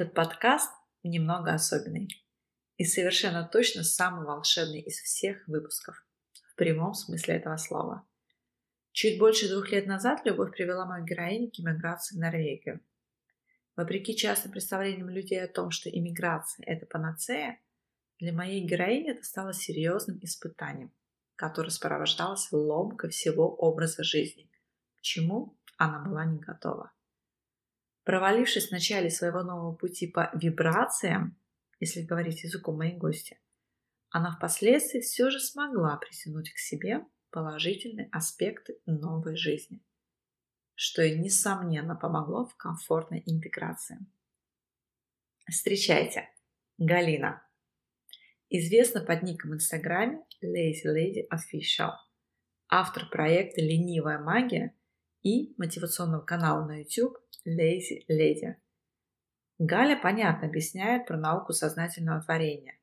Этот подкаст немного особенный и совершенно точно самый волшебный из всех выпусков, в прямом смысле этого слова. Чуть больше двух лет назад любовь привела мою героиню к иммиграции в Норвегию. Вопреки частым представлениям людей о том, что иммиграция – это панацея, для моей героини это стало серьезным испытанием, которое сопровождалось ломкой всего образа жизни, к чему она была не готова. Провалившись в начале своего нового пути по вибрациям, если говорить языком моей гости, она впоследствии все же смогла притянуть к себе положительные аспекты новой жизни, что и несомненно помогло в комфортной интеграции. Встречайте, Галина. Известна под ником в Инстаграме Lazy Lady Official, автор проекта «Ленивая магия» и мотивационного канала на YouTube Lazy Lady. Галя понятно объясняет про науку сознательного творения,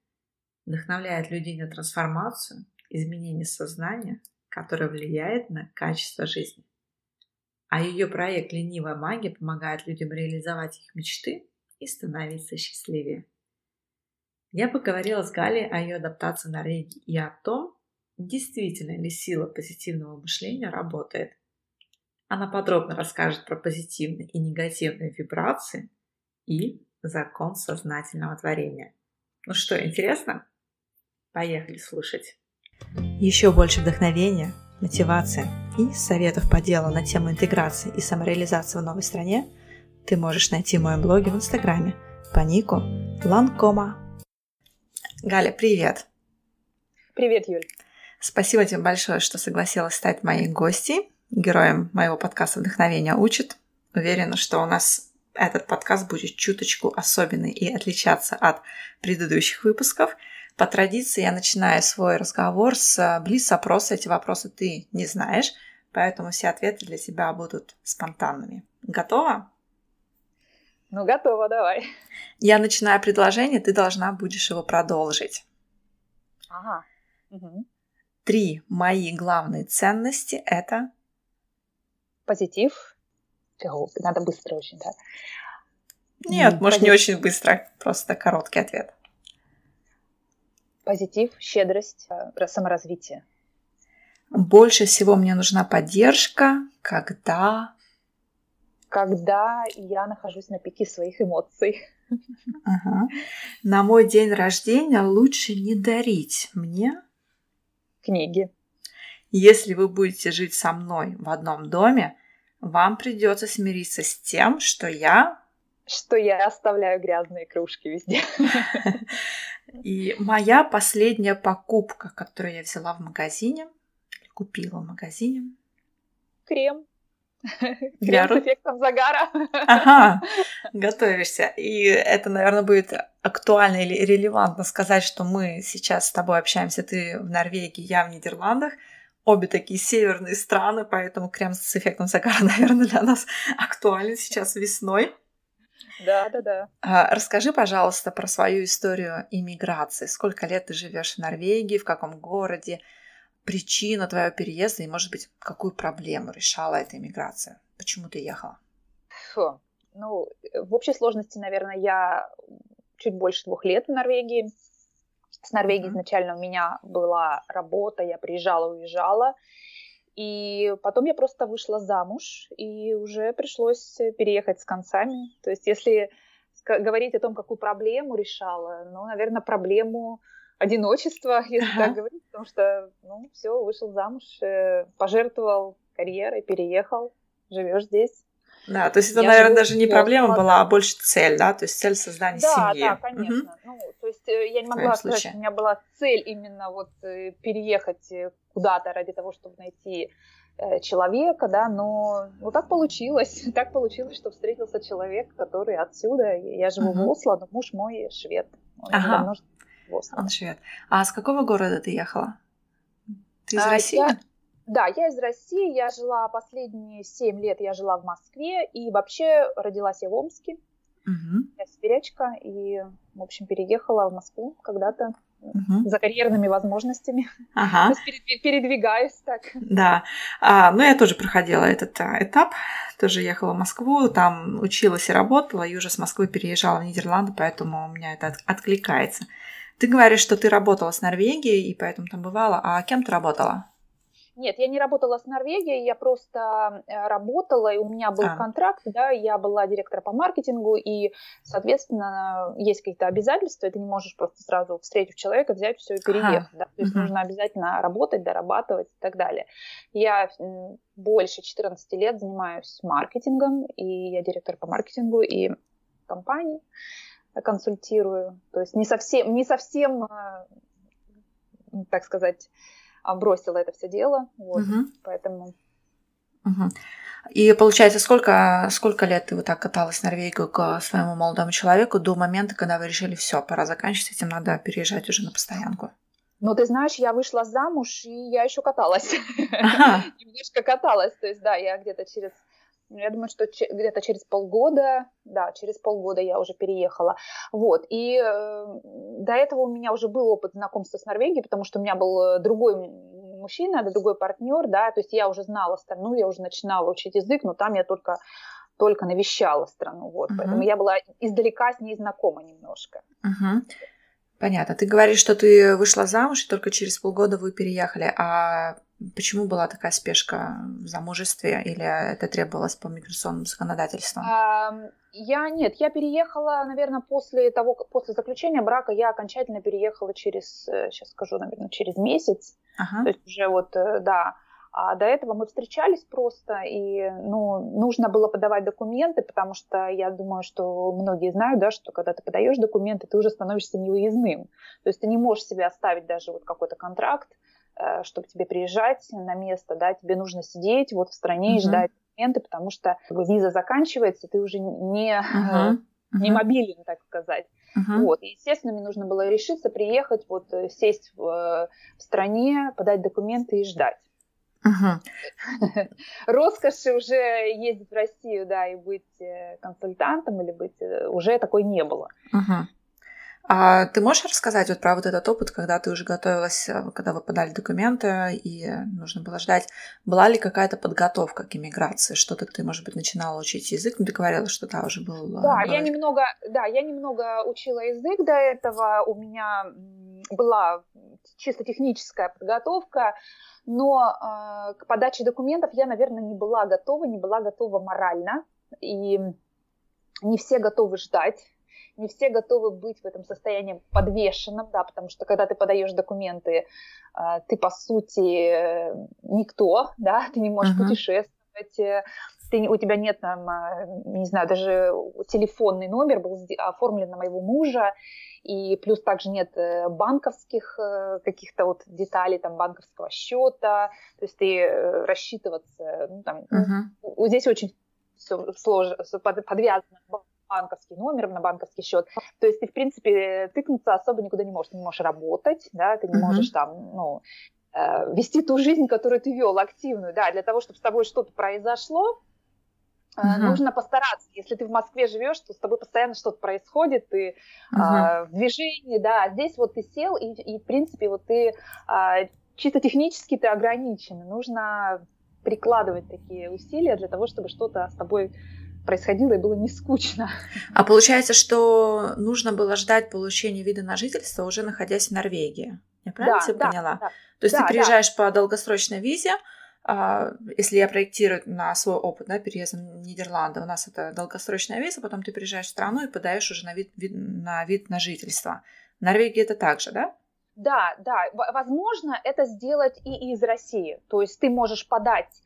вдохновляет людей на трансформацию, изменение сознания, которое влияет на качество жизни. А ее проект «Ленивая магия» помогает людям реализовать их мечты и становиться счастливее. Я поговорила с Галей о ее адаптации на Норвегии и о том, действительно ли сила позитивного мышления работает – она подробно расскажет про позитивные и негативные вибрации и закон сознательного творения. Ну что, интересно? Поехали слушать. Еще больше вдохновения, мотивации и советов по делу на тему интеграции и самореализации в новой стране ты можешь найти в моем блоге в Инстаграме по нику Ланкома. Галя, привет! Привет, Юль! Спасибо тебе большое, что согласилась стать моей гостьей героем моего подкаста «Вдохновение учит». Уверена, что у нас этот подкаст будет чуточку особенный и отличаться от предыдущих выпусков. По традиции я начинаю свой разговор с блиц-опроса. Эти вопросы ты не знаешь, поэтому все ответы для тебя будут спонтанными. Готова? Ну, готова, давай. Я начинаю предложение, ты должна будешь его продолжить. Ага. Угу. Три мои главные ценности – это позитив. Надо быстро очень, да? Нет, mm, может, позитив. не очень быстро, просто короткий ответ. Позитив, щедрость, э, саморазвитие. Больше всего мне нужна поддержка, когда... Когда я нахожусь на пике своих эмоций. Ага. На мой день рождения лучше не дарить мне книги. Если вы будете жить со мной в одном доме, вам придется смириться с тем, что я... Что я оставляю грязные кружки везде. И моя последняя покупка, которую я взяла в магазине, купила в магазине. Крем. Крем с эффектом загара. Ага, готовишься. И это, наверное, будет актуально или релевантно сказать, что мы сейчас с тобой общаемся, ты в Норвегии, я в Нидерландах обе такие северные страны, поэтому крем с эффектом загара, наверное, для нас актуален сейчас весной. Да, да, да. Расскажи, пожалуйста, про свою историю иммиграции. Сколько лет ты живешь в Норвегии, в каком городе, причина твоего переезда и, может быть, какую проблему решала эта иммиграция? Почему ты ехала? Фу. Ну, в общей сложности, наверное, я чуть больше двух лет в Норвегии. С Норвегией mm-hmm. изначально у меня была работа, я приезжала, уезжала. И потом я просто вышла замуж, и уже пришлось переехать с концами. То есть если говорить о том, какую проблему решала, ну, наверное, проблему одиночества, если так говорить, потому что, ну, все, вышел замуж, э, пожертвовал карьерой, переехал, живешь здесь. Да, то есть это, я наверное, даже не проблема была, а больше цель, да, то есть цель создания да, семьи. Да, да, конечно. Угу. Ну, то есть э, я не могла сказать, что у меня была цель именно вот э, переехать э, куда-то ради того, чтобы найти человека, да, но ну, так получилось, так получилось, что встретился человек, который отсюда, я живу uh-huh. в Осло, но муж мой швед, он ага. давно в Осло. Он швед. А с какого города ты ехала? Ты из а, России? Я... Да, я из России, я жила последние семь лет, я жила в Москве, и вообще родилась я в Омске. Угу. Я сибирячка, и, в общем, переехала в Москву когда-то угу. за карьерными возможностями. Ага. То есть передвигаюсь так. Да. А, ну, я тоже проходила этот а, этап. Тоже ехала в Москву, там училась и работала, и уже с Москвы переезжала в Нидерланды, поэтому у меня это откликается. Ты говоришь, что ты работала с Норвегией, и поэтому там бывала. А кем ты работала? Нет, я не работала с Норвегией, я просто э, работала, и у меня был а. контракт, да, я была директором по маркетингу, и, соответственно, есть какие-то обязательства, и ты не можешь просто сразу, встретив человека, взять все и переехать, ага. да, то есть угу. нужно обязательно работать, дорабатывать и так далее. Я больше 14 лет занимаюсь маркетингом, и я директор по маркетингу и компании консультирую, то есть не совсем, не совсем, э, так сказать, а, бросила это все дело, вот, угу. поэтому... Угу. И получается, сколько, сколько лет ты вот так каталась в Норвегию к своему молодому человеку до момента, когда вы решили, все, пора заканчивать этим, надо переезжать уже на постоянку? Ну, ты знаешь, я вышла замуж, и я еще каталась. Ага. Немножко каталась. То есть, да, я где-то через я думаю, что где-то через полгода, да, через полгода я уже переехала. Вот. И э, до этого у меня уже был опыт знакомства с Норвегией, потому что у меня был э, другой мужчина, другой партнер, да, то есть я уже знала страну, я уже начинала учить язык, но там я только только навещала страну, вот, uh-huh. поэтому я была издалека с ней знакома немножко. Uh-huh. Понятно. Ты говоришь, что ты вышла замуж, и только через полгода вы переехали. А почему была такая спешка в замужестве? Или это требовалось по миграционному законодательству? Я нет, я переехала, наверное, после того, после заключения брака, я окончательно переехала через, сейчас э, скажу, наверное, через месяц. Ага. То есть уже вот, э, да, а до этого мы встречались просто, и ну, нужно было подавать документы, потому что я думаю, что многие знают, да, что когда ты подаешь документы, ты уже становишься неуязвимым. То есть ты не можешь себе оставить даже вот какой-то контракт, э, чтобы тебе приезжать на место, да, тебе нужно сидеть вот в стране uh-huh. и ждать документы, потому что виза заканчивается, ты уже не, uh-huh. не мобилен, так сказать. Uh-huh. Вот. И, естественно, мне нужно было решиться, приехать, вот, э, сесть в, в стране, подать документы и ждать. Роскоши уже ездить в Россию, да, и быть э, консультантом или быть э, уже такой не было. А ты можешь рассказать вот про вот этот опыт, когда ты уже готовилась, э, когда вы подали документы и нужно было ждать, была ли какая-то подготовка к иммиграции? Что-то ты, может быть, начинала учить язык? Ну, ты говорила, что да, уже был... Да, был... я немного, да, я немного учила язык до этого. У меня была чисто техническая подготовка но э, к подаче документов я, наверное, не была готова, не была готова морально, и не все готовы ждать, не все готовы быть в этом состоянии подвешенным, да, потому что когда ты подаешь документы, э, ты по сути никто, да, ты не можешь uh-huh. путешествовать, э, ты, у тебя нет там, э, не знаю, даже телефонный номер был оформлен на моего мужа, и плюс также нет э, банковских э, каких-то вот деталей, там, банковского счета, то есть ты э, рассчитываться, ну, там, uh-huh. здесь очень все сложно, подвязано банковский номер на банковский счет. То есть ты, в принципе, тыкнуться особо никуда не можешь. Ты не можешь работать, да, ты не можешь там, ну, вести ту жизнь, которую ты вел, активную, да, для того, чтобы с тобой что-то произошло, Uh-huh. Нужно постараться. Если ты в Москве живешь, то с тобой постоянно что-то происходит, ты uh-huh. а, в движении, да. А здесь вот ты сел, и, и в принципе, вот ты а, чисто технически ты ограничен. Нужно прикладывать такие усилия для того, чтобы что-то с тобой происходило и было не скучно. А получается, что нужно было ждать получения вида на жительство, уже находясь в Норвегии. Я правильно да, тебя да, поняла? Да, То есть да, ты приезжаешь да. по долгосрочной визе, а, если я проектирую на свой опыт, да, переезда в Нидерланды, у нас это долгосрочная виза, потом ты приезжаешь в страну и подаешь уже на вид, вид, на вид на жительство. В Норвегии это так же, да? Да, да. Возможно, это сделать и из России. То есть ты можешь подать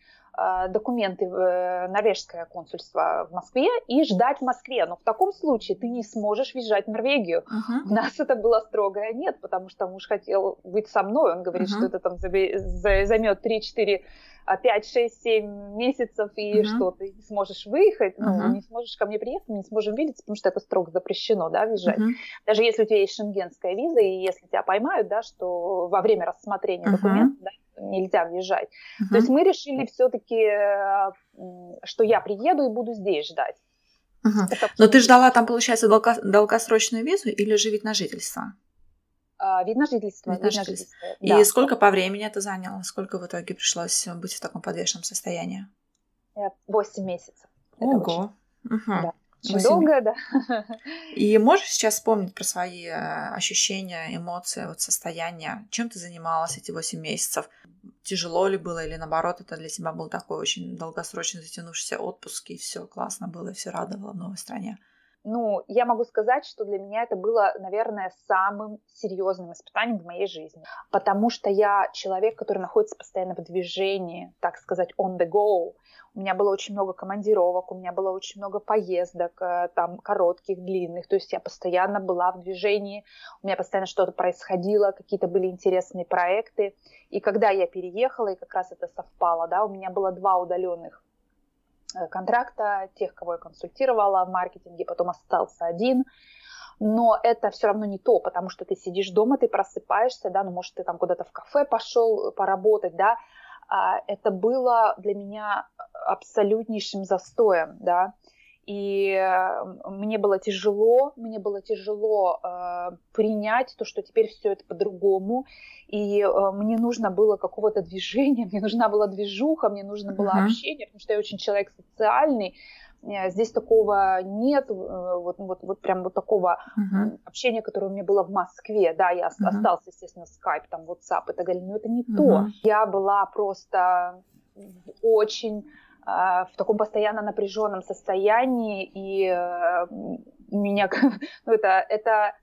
документы в э, норвежское консульство в Москве и ждать в Москве. Но в таком случае ты не сможешь въезжать в Норвегию. Uh-huh. У нас это было строгое нет, потому что муж хотел быть со мной. Он говорит, uh-huh. что это там займет 3-4 5, 6, 7 месяцев, и uh-huh. что ты не сможешь выехать, uh-huh. ну, не сможешь ко мне приехать, мы не сможем видеться, потому что это строго запрещено, да, въезжать. Uh-huh. Даже если у тебя есть шенгенская виза, и если тебя поймают, да, что во время рассмотрения uh-huh. документов, да, нельзя въезжать. Uh-huh. То есть мы решили все-таки, что я приеду и буду здесь ждать. Uh-huh. Это... Но ты ждала там, получается, долго... долгосрочную визу или же вид на жительство? Uh, вид на жительство. Вид на жительство. И да. сколько по времени это заняло? Сколько в итоге пришлось быть в таком подвешенном состоянии? Восемь месяцев. Ого. Угу. Да. Очень 8... долго, да. И можешь сейчас вспомнить про свои э, ощущения, эмоции, вот состояние? Чем ты занималась эти 8 месяцев? Тяжело ли было или наоборот это для тебя был такой очень долгосрочный затянувшийся отпуск и все классно было, все радовало в новой стране? Ну, я могу сказать, что для меня это было, наверное, самым серьезным испытанием в моей жизни, потому что я человек, который находится постоянно в движении, так сказать, on the go. У меня было очень много командировок, у меня было очень много поездок, э, там, коротких, длинных, то есть я постоянно была в движении, у меня постоянно что-то происходило, какие-то были интересные проекты. И когда я переехала, и как раз это совпало, да, у меня было два удаленных контракта, тех, кого я консультировала в маркетинге, потом остался один. Но это все равно не то, потому что ты сидишь дома, ты просыпаешься, да, ну, может, ты там куда-то в кафе пошел поработать, да, а это было для меня абсолютнейшим застоем, да, и мне было тяжело, мне было тяжело э, принять то, что теперь все это по-другому, и э, мне нужно было какого-то движения, мне нужна была движуха, мне нужно было uh-huh. общение, потому что я очень человек социальный, э, здесь такого нет, э, вот, вот, вот прям вот такого uh-huh. общения, которое у меня было в Москве, да, я uh-huh. остался, естественно, скайп, там, WhatsApp и так далее, но это не uh-huh. то. Я была просто очень в таком постоянно напряженном состоянии, и э, меня, ну, это, это,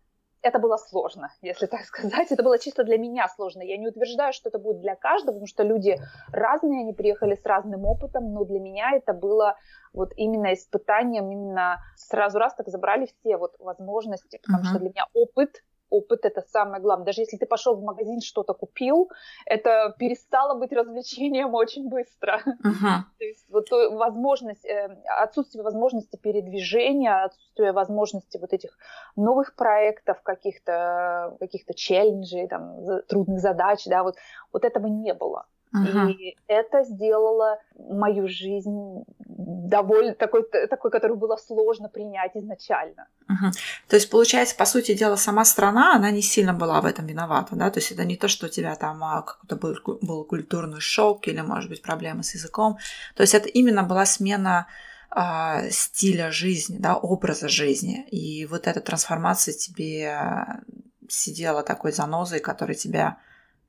это было сложно, если так сказать. Это было чисто для меня сложно. Я не утверждаю, что это будет для каждого, потому что люди разные, они приехали с разным опытом, но для меня это было вот именно испытанием, именно сразу раз так забрали все вот возможности, потому uh-huh. что для меня опыт опыт это самое главное. Даже если ты пошел в магазин, что-то купил, это перестало быть развлечением очень быстро. Uh-huh. То есть вот возможность, э, отсутствие возможности передвижения, отсутствие возможности вот этих новых проектов, каких-то каких-то челленджей, там, трудных задач, да, вот, вот этого не было. Uh-huh. И это сделало мою жизнь довольно такой, такой, которую было сложно принять изначально. Uh-huh. То есть, получается, по сути дела, сама страна, она не сильно была в этом виновата, да? То есть это не то, что у тебя там а, какой-то был, был культурный шок или, может быть, проблемы с языком. То есть это именно была смена э, стиля жизни, да, образа жизни. И вот эта трансформация тебе сидела такой занозой, которая тебя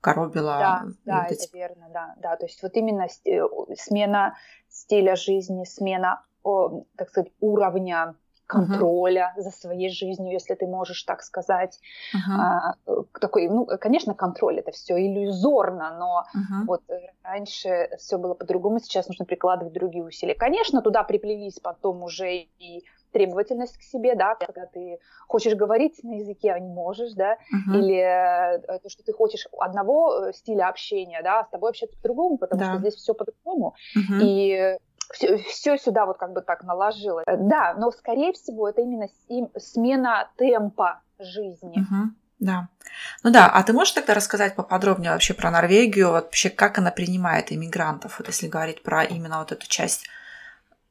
коробила. Да, да, это эти... верно, да, да. То есть вот именно э, смена стиля жизни, смена, так сказать, уровня контроля uh-huh. за своей жизнью, если ты можешь так сказать. Uh-huh. А, такой, ну, конечно, контроль это все иллюзорно, но uh-huh. вот раньше все было по-другому, сейчас нужно прикладывать другие усилия. Конечно, туда приплелись потом уже и требовательность к себе, да, когда ты хочешь говорить на языке, а не можешь, да, uh-huh. или э, то, что ты хочешь одного э, стиля общения, да, а с тобой общаться по-другому, потому да. что здесь все по-другому. Uh-huh. И все, все сюда вот как бы так наложилось. Да, но скорее всего это именно смена темпа жизни. Uh-huh. Да. Ну да, а ты можешь тогда рассказать поподробнее вообще про Норвегию, вообще как она принимает иммигрантов, вот если говорить про именно вот эту часть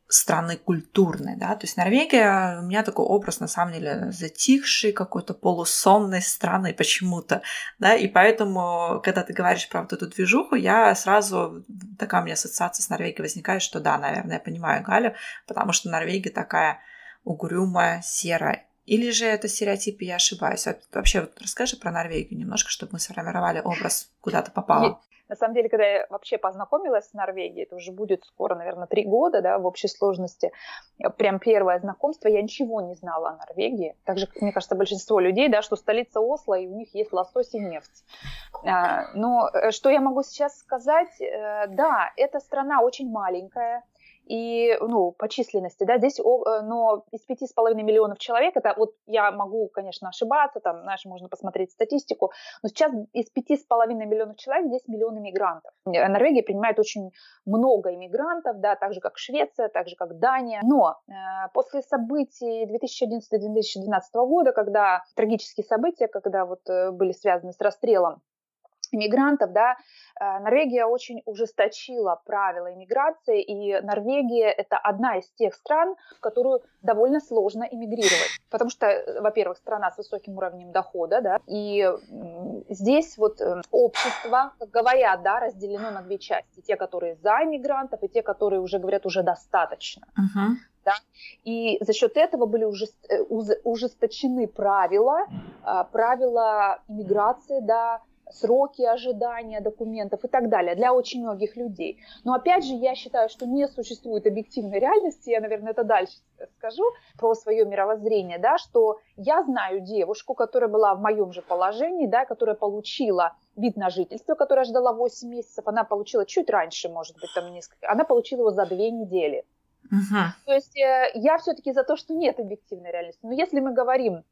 страны культурной, да, то есть Норвегия у меня такой образ, на самом деле, затихшей, какой-то полусонной страны почему-то, да, и поэтому, когда ты говоришь про вот эту движуху, я сразу, такая у меня ассоциация с Норвегией возникает, что да, наверное, я понимаю Галю, потому что Норвегия такая угрюмая, серая Или же это стереотипы, я ошибаюсь? Вот вообще вот расскажи про Норвегию немножко, чтобы мы сформировали образ, куда ты попала. На самом деле, когда я вообще познакомилась с Норвегией, это уже будет скоро, наверное, три года, да, в общей сложности, прям первое знакомство, я ничего не знала о Норвегии. Так же, мне кажется, большинство людей, да, что столица Осло, и у них есть лосось и нефть. А, но э, что я могу сейчас сказать? Э, да, эта страна очень маленькая, и, ну, по численности, да, здесь, э, но из пяти с половиной миллионов человек, это вот я могу, конечно, ошибаться, там, знаешь, можно посмотреть статистику, но сейчас из пяти с половиной миллионов человек здесь миллион иммигрантов. Э, Норвегия принимает очень много иммигрантов, да, так же, как Швеция, так же, как Дания. Но э, после событий 2011-2012 года, когда трагические события, когда вот э, были связаны с расстрелом иммигрантов, да, э, Норвегия очень ужесточила правила иммиграции, и Норвегия это одна из тех стран, в которую довольно сложно иммигрировать, потому что, э, во-первых, страна с высоким уровнем дохода, да, и здесь вот э, общество, как говорят, да, разделено на две части, те, которые за иммигрантов, и те, которые уже говорят уже достаточно. Uh-huh. Да? И за счет этого были ужесточены правила, правила иммиграции, да, сроки ожидания документов и так далее для очень многих людей. Но опять же, я считаю, что не существует объективной реальности, я, наверное, это дальше скажу про свое мировоззрение, да, что я знаю девушку, которая была в моем же положении, да, которая получила вид на жительство, которая ждала 8 месяцев, она получила чуть раньше, может быть, там несколько, она получила его за 2 недели. Uh-huh. То есть э, я все-таки за то, что нет объективной реальности. Но если мы говорим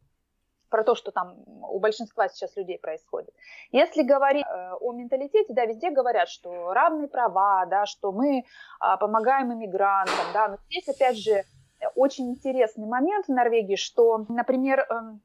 про то, что там у большинства сейчас людей происходит. Если говорить э, о менталитете, да, везде говорят, что равные права, да, что мы а, помогаем иммигрантам, да, но здесь, опять же, очень интересный момент в Норвегии, что, например, эм,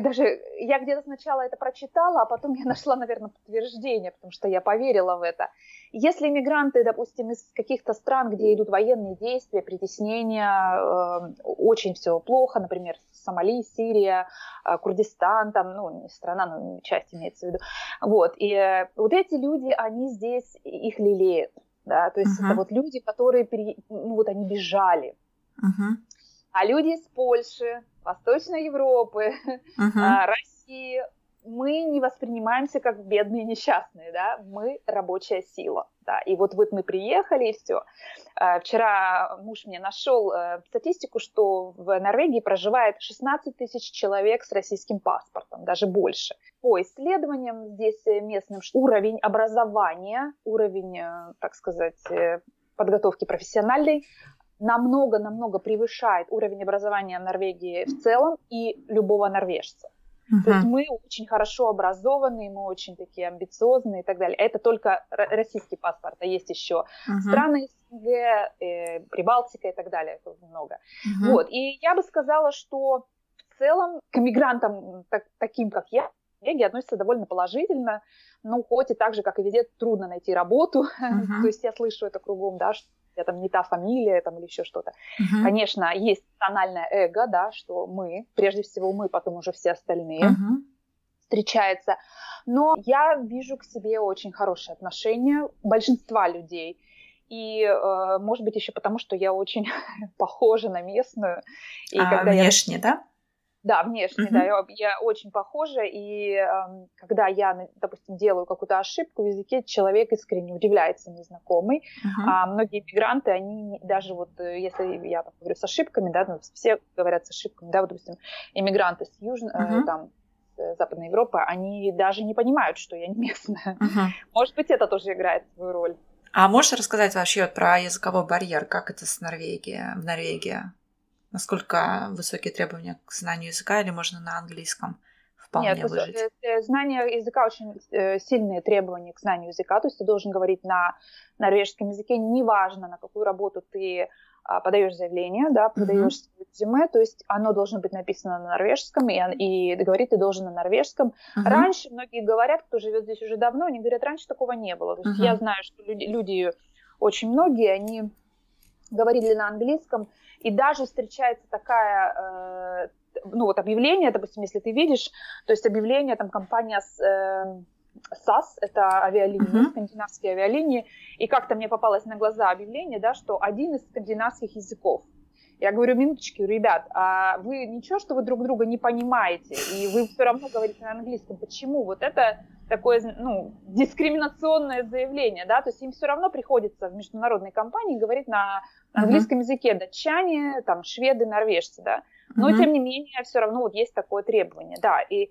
даже, я где-то сначала это прочитала, а потом я нашла, наверное, подтверждение, потому что я поверила в это. Если мигранты, допустим, из каких-то стран, где идут военные действия, притеснения, э, очень все плохо, например, Сомали, Сирия, э, Курдистан, там, ну, не страна, но часть имеется в виду, вот, и э, вот эти люди, они здесь, их лелеют, да, то есть uh-huh. это вот люди, которые, пере... ну, вот они бежали, uh-huh. а люди из Польши, Восточной Европы, uh-huh. России, мы не воспринимаемся как бедные несчастные, да, мы рабочая сила, да, и вот вот мы приехали, и все. А, вчера муж мне нашел э, статистику, что в Норвегии проживает 16 тысяч человек с российским паспортом, даже больше. По исследованиям здесь местным уровень образования, уровень, э, так сказать, э, подготовки профессиональной намного-намного превышает уровень образования Норвегии в целом и любого норвежца. Uh-huh. То есть мы очень хорошо образованные, мы очень такие амбициозные и так далее. Это только российский паспорт, а есть еще uh-huh. страны СНГ, э, Прибалтика и так далее, тут много. Uh-huh. Вот. И я бы сказала, что в целом к мигрантам, так, таким как я, коллеги относятся довольно положительно, ну, хоть и так же, как и везде, трудно найти работу. Uh-huh. То есть я слышу это кругом, да, что я там не та фамилия там, или еще что-то. Uh-huh. Конечно, есть национальное эго, да, что мы, прежде всего мы, потом уже все остальные uh-huh. встречается. Но я вижу к себе очень хорошее отношение большинства людей. И, э, может быть, еще потому, что я очень похожа на местную. И а когда внешне, я... да? Да, внешне, uh-huh. да, я, очень похожа, и э, когда я, допустим, делаю какую-то ошибку в языке, человек искренне удивляется незнакомый, uh-huh. а многие мигранты, они даже вот, э, если я там, говорю с ошибками, да, ну, все говорят с ошибками, да, вот, допустим, иммигранты с Южной, uh-huh. э, там, с Западной Европы, они даже не понимают, что я не местная. Uh-huh. Может быть, это тоже играет свою роль. А можешь рассказать вообще вот про языковой барьер, как это с Норвегией, в Норвегии? Насколько высокие требования к знанию языка или можно на английском вполне Нет, выжить? Э, э, знание языка очень э, сильные требования к знанию языка, то есть ты должен говорить на норвежском языке, неважно, на какую работу ты а, подаешь заявление, да, подаешь uh-huh. резюме, то есть оно должно быть написано на норвежском, и, и говорить ты должен на норвежском. Uh-huh. Раньше многие говорят, кто живет здесь уже давно, они говорят, раньше такого не было. То есть uh-huh. я знаю, что люди, люди, очень многие, они говорили на английском, и даже встречается такая, э, ну вот объявление, допустим, если ты видишь, то есть объявление, там компания с... Э, САС, это авиалинии, uh-huh. скандинавские авиалинии, и как-то мне попалось на глаза объявление, да, что один из скандинавских языков. Я говорю, минуточки, ребят, а вы ничего, что вы друг друга не понимаете, и вы все равно говорите на английском. Почему? Вот это такое, ну, дискриминационное заявление, да, то есть им все равно приходится в международной компании говорить на английском uh-huh. языке датчане, там, шведы, норвежцы, да, но uh-huh. тем не менее все равно вот есть такое требование, да, и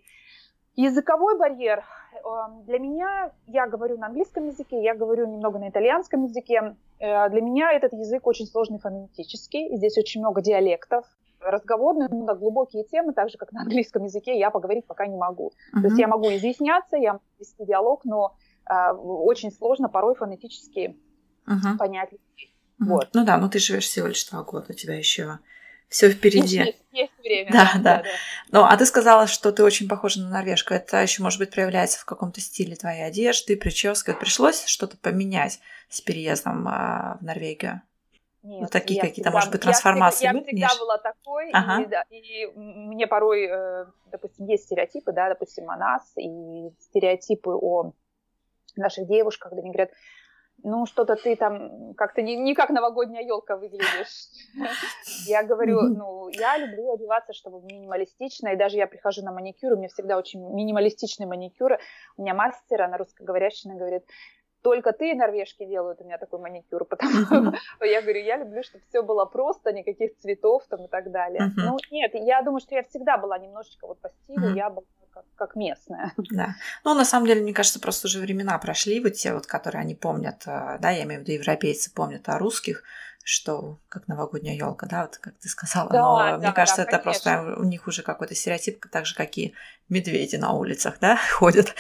языковой барьер эм, для меня, я говорю на английском языке, я говорю немного на итальянском языке, Э, для меня этот язык очень сложный фонетический, здесь очень много диалектов, разговорные, ну, да, глубокие темы, так же, как на английском языке, я поговорить пока не могу. Uh-huh. То есть я могу изъясняться, я могу вести диалог, но э, очень сложно порой фонетически uh-huh. понять. Uh-huh. Вот. Ну да, ну ты живешь всего лишь два года, у тебя еще все впереди. Есть, есть время. Да, да, да. да. Ну, а ты сказала, что ты очень похожа на норвежку. Это еще, может быть, проявляется в каком-то стиле твоей одежды, прически. Пришлось что-то поменять с переездом а, в Норвегию? Нет, ну, такие какие-то, может быть, трансформации. Я всегда, я всегда была такой, ага. и, да, и мне порой, э, допустим, есть стереотипы, да, допустим, о нас, и стереотипы о наших девушках, где они говорят, ну, что-то ты там как-то не, не как новогодняя елка выглядишь. Я говорю, ну, я люблю одеваться, чтобы минималистично, и даже я прихожу на маникюр, у меня всегда очень минималистичный маникюр. У меня мастер, она русскоговорящая, она говорит, только ты норвежки делают у меня такой маникюр, потому что я говорю, я люблю, чтобы все было просто, никаких цветов там и так далее. Ну, нет, я думаю, что я всегда была немножечко вот по стилю, я была как, как местная. Да. Ну, на самом деле, мне кажется, просто уже времена прошли, вот те вот, которые они помнят, э, да, я имею в виду европейцы помнят о русских, что как новогодняя елка, да, вот как ты сказала. Да, Но да, мне кажется, да, это конечно. просто у них уже какой-то стереотип, так же, как и медведи на улицах, да, ходят.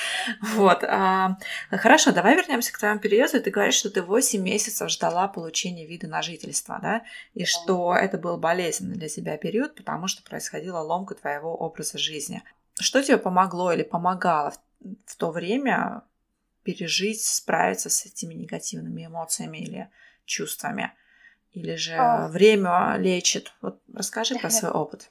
Вот. А, хорошо, давай вернемся к твоему переезду. Ты говоришь, что ты 8 месяцев ждала получения вида на жительство, да, и да. что это был болезненный для тебя период, потому что происходила ломка твоего образа жизни. Что тебе помогло или помогало в, в то время пережить, справиться с этими негативными эмоциями или чувствами? Или же а... время лечит? Вот расскажи про свой опыт.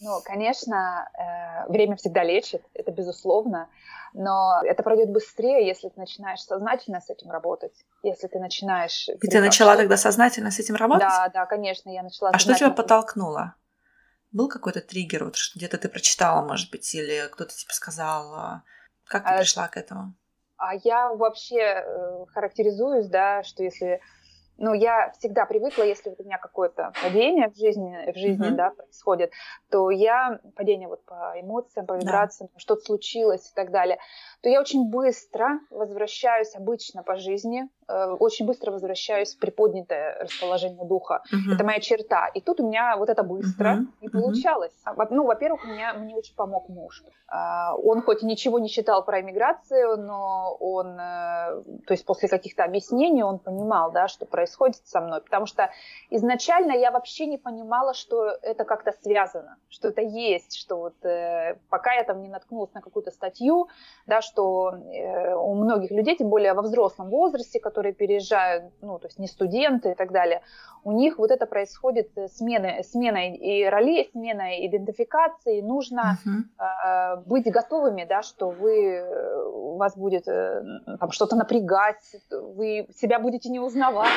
Ну, конечно, э, время всегда лечит, это безусловно, но это пройдет быстрее, если ты начинаешь сознательно с этим работать, если ты начинаешь... И ты начала тогда сознательно с этим работать? Да, да, конечно, я начала. А что тебя подтолкнуло? Был какой-то триггер, вот где-то ты прочитала, может быть, или кто-то тебе сказал, а, как ты а, пришла к этому? А я вообще э, характеризуюсь, да, что если ну, я всегда привыкла, если вот у меня какое-то падение в жизни, в жизни, mm-hmm. да, происходит, то я, падение вот по эмоциям, по вибрациям, да. что-то случилось и так далее, то я очень быстро возвращаюсь обычно по жизни, очень быстро возвращаюсь в приподнятое расположение духа. Uh-huh. Это моя черта. И тут у меня вот это быстро uh-huh. не получалось. Uh-huh. Ну, во-первых, меня, мне очень помог муж. А, он хоть ничего не читал про иммиграцию, но он, э, то есть после каких-то объяснений он понимал, да, что происходит со мной. Потому что изначально я вообще не понимала, что это как-то связано, что это есть, что вот э, пока я там не наткнулась на какую-то статью, да, что э, у многих людей, тем более во взрослом возрасте, которые переезжают, ну, то есть не студенты и так далее, у них вот это происходит э, смена, смена и ролей, смена идентификации, нужно uh-huh. быть готовыми, да, что вы, вас будет там что-то напрягать, вы себя будете не узнавать.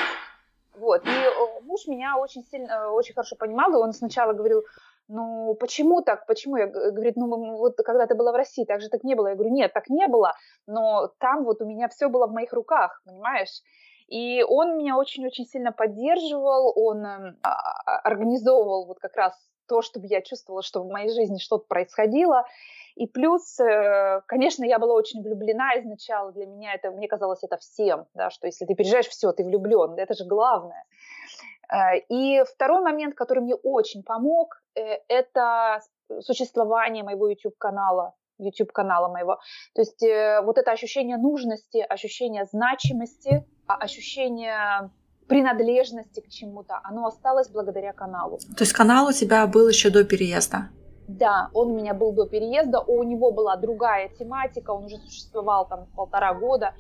Вот. И муж меня очень сильно, очень хорошо понимал, и он сначала говорил, ну, почему так, почему? Я, говорит, ну, вот когда ты была в России, так же так не было. Я говорю, нет, так не было, но там вот у меня все было в моих руках, понимаешь? И он меня очень-очень сильно поддерживал, он э, организовывал вот как раз то, чтобы я чувствовала, что в моей жизни что-то происходило. И плюс, э, конечно, я была очень влюблена изначально. Для меня это, мне казалось, это всем, да, что если ты переезжаешь, все, ты влюблен, это же главное. Э, и второй момент, который мне очень помог, э, это существование моего YouTube-канала, YouTube-канала моего. То есть э, вот это ощущение нужности, ощущение значимости, а ощущение принадлежности к чему-то, оно осталось благодаря каналу. То есть канал у тебя был еще до переезда? Да, он у меня был до переезда, у него была другая тематика, он уже существовал там полтора года,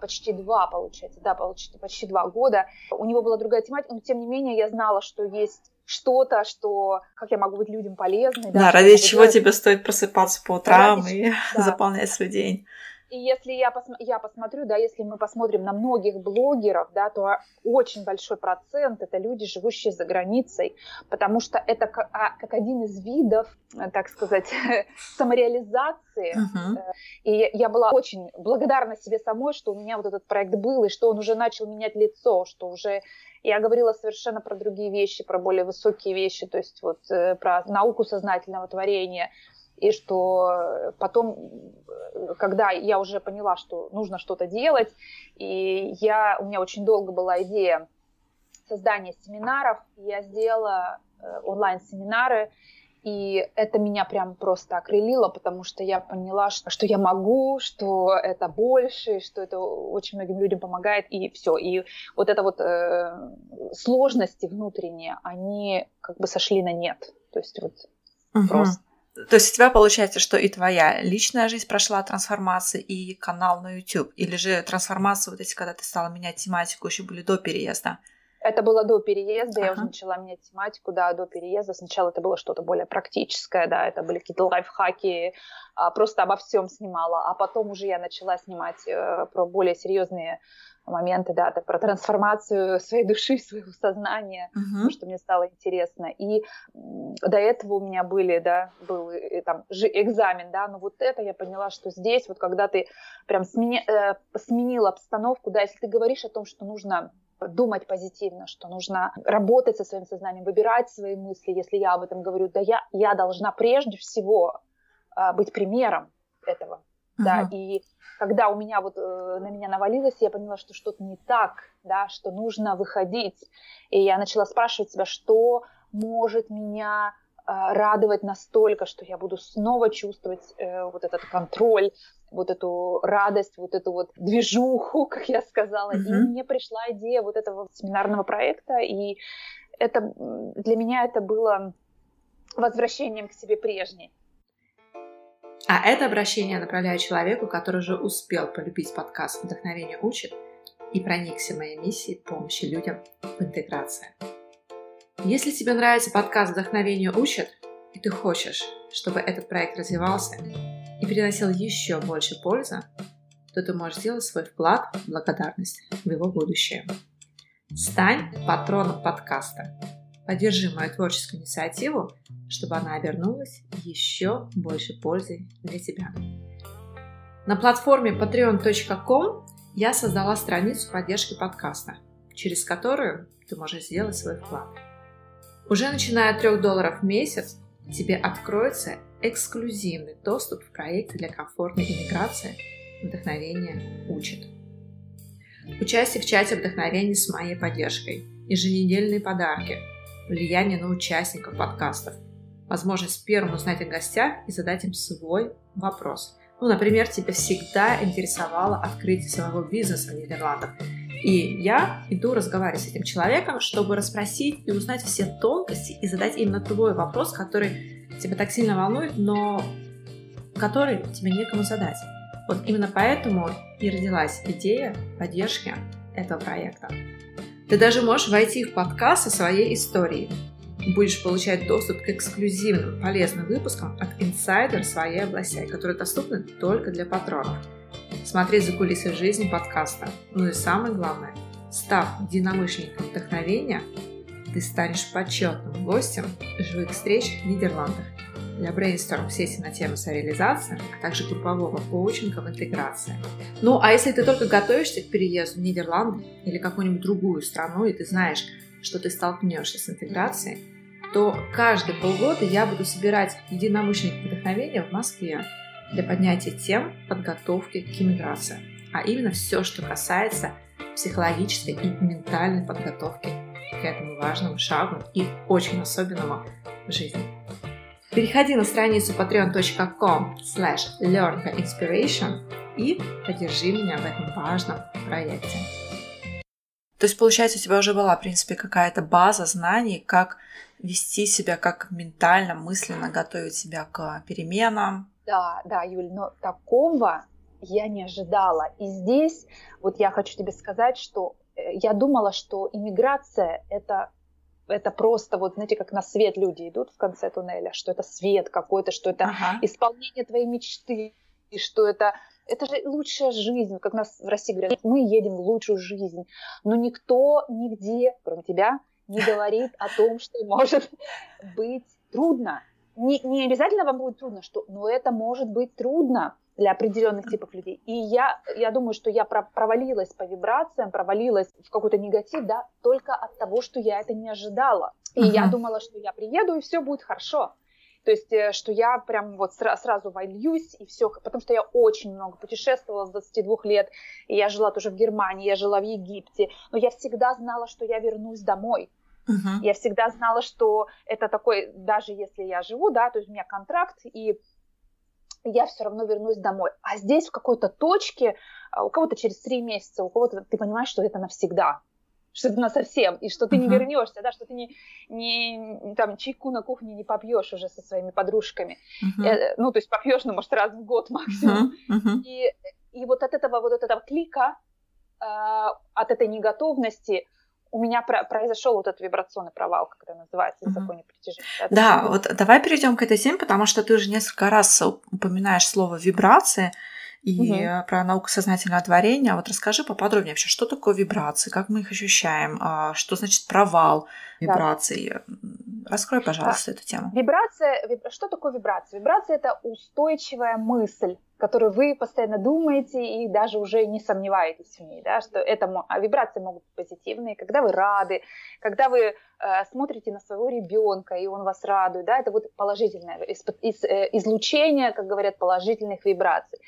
почти два, получается, да, почти, почти два года. У него была другая тематика, но тем не менее я знала, что есть что-то, что как я могу быть людям полезной. Да, да ради чего делать... тебе стоит просыпаться по утрам ради... и да. заполнять свой день. И если я, пос, я посмотрю, да, если мы посмотрим на многих блогеров, да, то очень большой процент это люди, живущие за границей, потому что это как, а, как один из видов, э, так сказать, самореализации. Uh-huh. И я была очень благодарна себе самой, что у меня вот этот проект был, и что он уже начал менять лицо, что уже я говорила совершенно про другие вещи, про более высокие вещи, то есть вот э, про науку сознательного творения, и что потом, когда я уже поняла, что нужно что-то делать, и я, у меня очень долго была идея создания семинаров, я сделала э, онлайн-семинары, и это меня прям просто окрылило, потому что я поняла, что, что я могу, что это больше, что это очень многим людям помогает, и все. И вот это вот э, сложности внутренние, они как бы сошли на нет. То есть вот угу. просто. То есть у тебя получается, что и твоя личная жизнь прошла трансформацию, и канал на YouTube? Или же трансформация вот эти, когда ты стала менять тематику, еще были до переезда? Это было до переезда, ага. я уже начала менять тематику, да, до переезда. Сначала это было что-то более практическое, да, это были какие-то лайфхаки, а, просто обо всем снимала. А потом уже я начала снимать э, про более серьезные моменты, да, про трансформацию своей души, своего сознания, uh-huh. что мне стало интересно. И до этого у меня были, да, был и, там же экзамен, да, но вот это я поняла, что здесь, вот когда ты прям смени, э, сменил обстановку, да, если ты говоришь о том, что нужно думать позитивно, что нужно работать со своим сознанием, выбирать свои мысли. Если я об этом говорю, да я, я должна прежде всего э, быть примером этого. Uh-huh. Да, и когда у меня вот э, на меня навалилось, я поняла, что что-то не так, да, что нужно выходить. И я начала спрашивать себя, что может меня э, радовать настолько, что я буду снова чувствовать э, вот этот контроль, вот эту радость, вот эту вот движуху, как я сказала. Mm-hmm. И мне пришла идея вот этого семинарного проекта, и это для меня это было возвращением к себе прежней. А это обращение направляю человеку, который уже успел полюбить подкаст «Вдохновение учит» и проникся моей миссией помощи людям в интеграции. Если тебе нравится подкаст «Вдохновение учит», и ты хочешь, чтобы этот проект развивался и приносил еще больше пользы, то ты можешь сделать свой вклад в благодарность в его будущее. Стань патроном подкаста. Поддержи мою творческую инициативу, чтобы она обернулась еще больше пользой для тебя. На платформе patreon.com я создала страницу поддержки подкаста, через которую ты можешь сделать свой вклад. Уже начиная от 3 долларов в месяц тебе откроется эксклюзивный доступ в проекты для комфортной иммиграции «Вдохновение учит». Участие в чате вдохновения с моей поддержкой, еженедельные подарки, влияние на участников подкастов, возможность первым узнать о гостях и задать им свой вопрос. Ну, например, тебя всегда интересовало открытие своего бизнеса в Нидерландах. И я иду разговаривать с этим человеком, чтобы расспросить и узнать все тонкости и задать именно твой вопрос, который тебя так сильно волнует, но который тебе некому задать. Вот именно поэтому и родилась идея поддержки этого проекта. Ты даже можешь войти в подкаст со своей историей. Будешь получать доступ к эксклюзивным полезным выпускам от инсайдер своей области, которые доступны только для патронов. Смотреть за кулисы жизни подкаста. Ну и самое главное, став единомышленником вдохновения, ты станешь почетным гостем живых встреч в Нидерландах для брейнсторм сессий на тему самореализации, а также группового коучинга в интеграции. Ну, а если ты только готовишься к переезду в Нидерланды или какую-нибудь другую страну, и ты знаешь, что ты столкнешься с интеграцией, то каждые полгода я буду собирать единомышленников вдохновения в Москве для поднятия тем подготовки к иммиграции, а именно все, что касается психологической и ментальной подготовки к этому важному шагу и очень особенному в жизни. Переходи на страницу patreon.com slash learninspiration и поддержи меня в этом важном проекте. То есть, получается, у тебя уже была, в принципе, какая-то база знаний, как вести себя, как ментально, мысленно готовить себя к переменам. Да, да, Юль, но такого я не ожидала. И здесь вот я хочу тебе сказать, что э, я думала, что иммиграция это это просто вот, знаете, как на свет люди идут в конце туннеля, что это свет какой-то, что это ага. исполнение твоей мечты, и что это это же лучшая жизнь, как нас в России говорят, мы едем в лучшую жизнь, но никто нигде, кроме тебя, не говорит о том, что может быть трудно. Не, не обязательно вам будет трудно, что, но это может быть трудно для определенных типов людей. И я, я думаю, что я провалилась по вибрациям, провалилась в какой-то негатив, да, только от того, что я это не ожидала. И uh-huh. я думала, что я приеду, и все будет хорошо. То есть, э, что я прям вот сразу вольюсь, и все, потому что я очень много путешествовала с 22 лет, и я жила тоже в Германии, я жила в Египте, но я всегда знала, что я вернусь домой. Uh-huh. Я всегда знала, что это такой, даже если я живу, да, то есть у меня контракт, и я все равно вернусь домой. А здесь в какой-то точке, а, у кого-то через три месяца, у кого-то ты понимаешь, что это навсегда что это на совсем, и что ты uh-huh. не вернешься, да, что ты не, не там чайку на кухне не попьешь уже со своими подружками. Uh-huh. Э, ну, то есть попьешь, ну, может, раз в год максимум. Uh-huh. Uh-huh. И, и вот от этого вот от этого клика, э, от этой неготовности у меня про- произошел вот этот вибрационный провал, как это называется, в законе притяжения. Да, вот давай перейдем к этой теме, потому что ты уже несколько раз упоминаешь слово вибрации и угу. про науку сознательного творения. Вот расскажи поподробнее вообще, что такое вибрации, как мы их ощущаем, а, что значит провал вибраций. Да. Раскрой, пожалуйста, эту тему. Вибрация, что такое вибрация? Вибрация это устойчивая мысль, которую вы постоянно думаете и даже уже не сомневаетесь в ней, да, что это, а вибрации могут быть позитивные, когда вы рады, когда вы э, смотрите на своего ребенка и он вас радует, да, это вот положительное из, из, э, излучение, как говорят, положительных вибраций.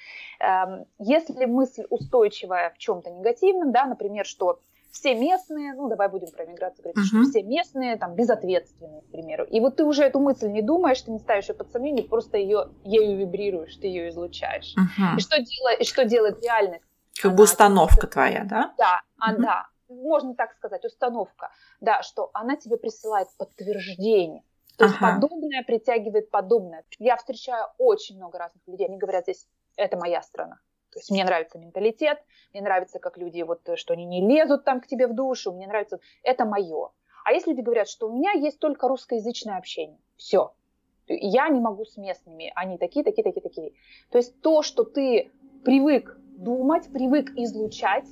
Э, если мысль устойчивая в чем-то негативном, да, например, что все местные, ну давай будем про миграцию говорить, uh-huh. что все местные там безответственные, к примеру. И вот ты уже эту мысль не думаешь, ты не ставишь ее под сомнение, просто ее ею вибрируешь, ты ее излучаешь. Uh-huh. И что делает, и что делает реальность? Как бы установка тебе, твоя, да? Да, uh-huh. а, да, можно так сказать, установка, да, что она тебе присылает подтверждение. То есть ага. подобное притягивает подобное. Я встречаю очень много разных людей, они говорят здесь, это моя страна. То есть мне нравится менталитет, мне нравится, как люди, вот, что они не лезут там к тебе в душу, мне нравится, это мое. А если люди говорят, что у меня есть только русскоязычное общение, все, я не могу с местными, они такие, такие, такие, такие. То есть то, что ты привык думать, привык излучать,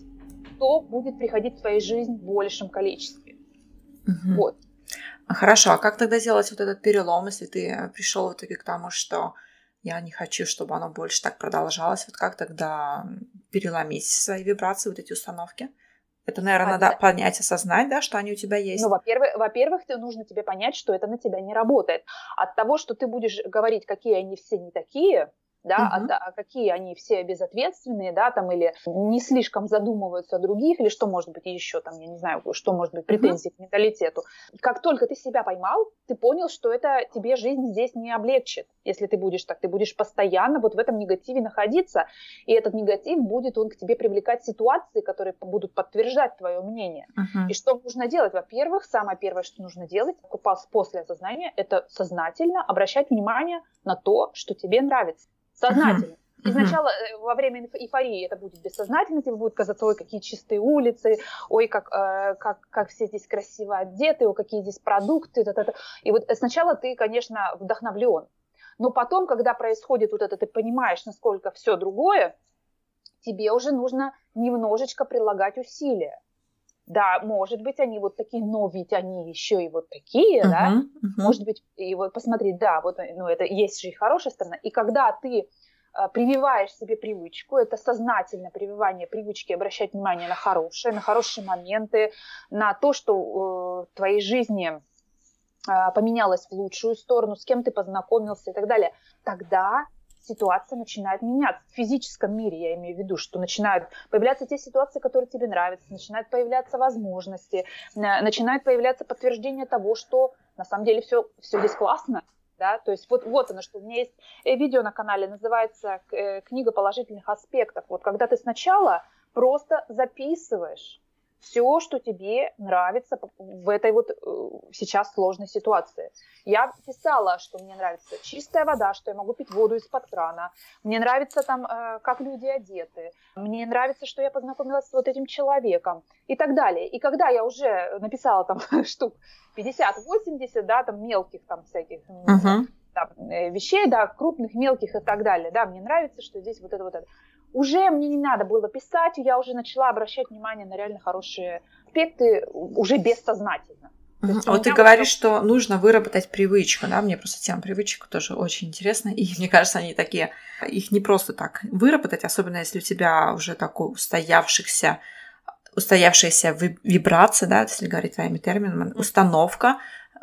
то будет приходить в твою жизнь в большем количестве. Угу. Вот. Хорошо, а как тогда сделать вот этот перелом, если ты пришел в итоге к тому, что я не хочу, чтобы оно больше так продолжалось. Вот как тогда переломить свои вибрации, вот эти установки? Это, наверное, надо понять, осознать, да, что они у тебя есть. Ну, во-первых, во-первых, нужно тебе понять, что это на тебя не работает. От того, что ты будешь говорить, какие они все не такие, да, угу. а, а какие они все безответственные, да, там, или не слишком задумываются о других, или что может быть еще, там, я не знаю, что может быть претензии угу. к менталитету. Как только ты себя поймал, ты понял, что это тебе жизнь здесь не облегчит, если ты будешь так, ты будешь постоянно вот в этом негативе находиться, и этот негатив будет, он к тебе привлекать ситуации, которые будут подтверждать твое мнение. Угу. И что нужно делать? Во-первых, самое первое, что нужно делать после осознания, это сознательно обращать внимание на то, что тебе нравится. Сознательно. И сначала э, во время эйфории это будет бессознательно, тебе будет казаться, ой, какие чистые улицы, ой, как, э, как, как все здесь красиво одеты, ой, какие здесь продукты. Та -та -та. И вот сначала ты, конечно, вдохновлен. Но потом, когда происходит вот это, ты понимаешь, насколько все другое, тебе уже нужно немножечко прилагать усилия. Да, может быть, они вот такие, но ведь они еще и вот такие, uh-huh, да. Uh-huh. Может быть, и вот посмотри, да, вот, ну, это есть же и хорошая сторона. И когда ты э, прививаешь себе привычку, это сознательное прививание привычки обращать внимание на хорошее, на хорошие моменты, на то, что э, в твоей жизни э, поменялось в лучшую сторону, с кем ты познакомился и так далее, тогда ситуация начинает меняться. В физическом мире я имею в виду, что начинают появляться те ситуации, которые тебе нравятся, начинают появляться возможности, э, начинает появляться подтверждение того, что на самом деле все, все здесь классно. Да? То есть вот, вот оно, что у меня есть э, видео на канале, называется э, «Книга положительных аспектов». Вот когда ты сначала просто записываешь все, что тебе нравится в этой вот э, сейчас сложной ситуации. Я писала, что мне нравится чистая вода, что я могу пить воду из-под крана. Мне нравится там, э, как люди одеты. Мне нравится, что я познакомилась с вот этим человеком и так далее. И когда я уже написала там штук 50-80, да, там мелких там всяких uh-huh. там, э, вещей, да, крупных, мелких и так далее, да, мне нравится, что здесь вот это вот это уже мне не надо было писать, я уже начала обращать внимание на реально хорошие аспекты уже бессознательно. Угу. Вот ты говоришь, что нужно выработать привычку, да, мне просто тема привычек тоже очень интересна, и мне кажется, они такие, их не просто так выработать, особенно если у тебя уже такой устоявшихся, устоявшаяся вибрация, да, если говорить твоими терминами, установка,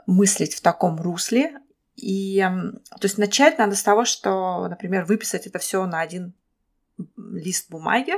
мыслить в таком русле, и то есть начать надо с того, что, например, выписать это все на один лист бумаги,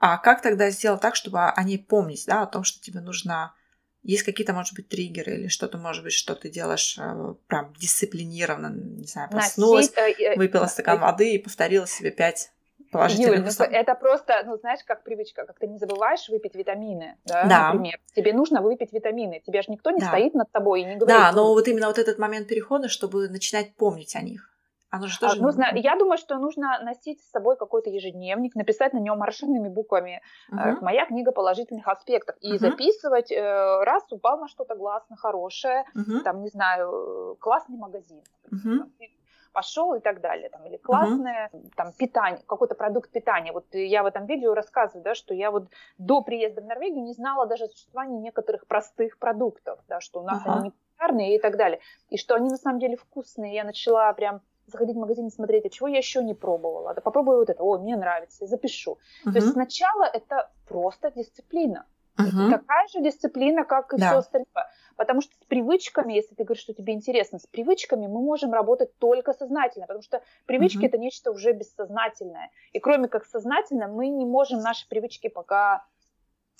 а как тогда сделать так, чтобы они помнить, да, о том, что тебе нужно есть какие-то, может быть, триггеры или что-то, может быть, что ты делаешь э, прям дисциплинированно, не знаю, проснулась, Носить, э, выпила стакан э, воды и повторила себе пять положительных Юль, ну, это просто, ну, знаешь, как привычка, как ты не забываешь выпить витамины, да, да. например. Тебе нужно выпить витамины, тебе же никто не да. стоит над тобой и не говорит. Да, но вот именно вот этот момент перехода, чтобы начинать помнить о них. Оно же тоже... А, нужно, я думаю, что нужно носить с собой какой-то ежедневник, написать на нем маршинными буквами uh-huh. «Моя книга положительных аспектов» и uh-huh. записывать, э, раз упал на что-то глаз, на хорошее, uh-huh. там, не знаю, классный магазин, uh-huh пошел и так далее, там, или классное uh-huh. там питание, какой-то продукт питания. Вот я в этом видео рассказываю, да, что я вот до приезда в Норвегию не знала даже существования некоторых простых продуктов, да, что у нас uh-huh. они не популярные и так далее, и что они на самом деле вкусные. Я начала прям заходить в магазин и смотреть, а чего я еще не пробовала. Да попробую вот это, о, мне нравится, запишу. Uh-huh. То есть сначала это просто дисциплина. Uh-huh. такая же дисциплина, как и да. все остальное. Потому что с привычками, если ты говоришь, что тебе интересно, с привычками мы можем работать только сознательно, потому что привычки uh-huh. это нечто уже бессознательное. И кроме как сознательно, мы не можем наши привычки пока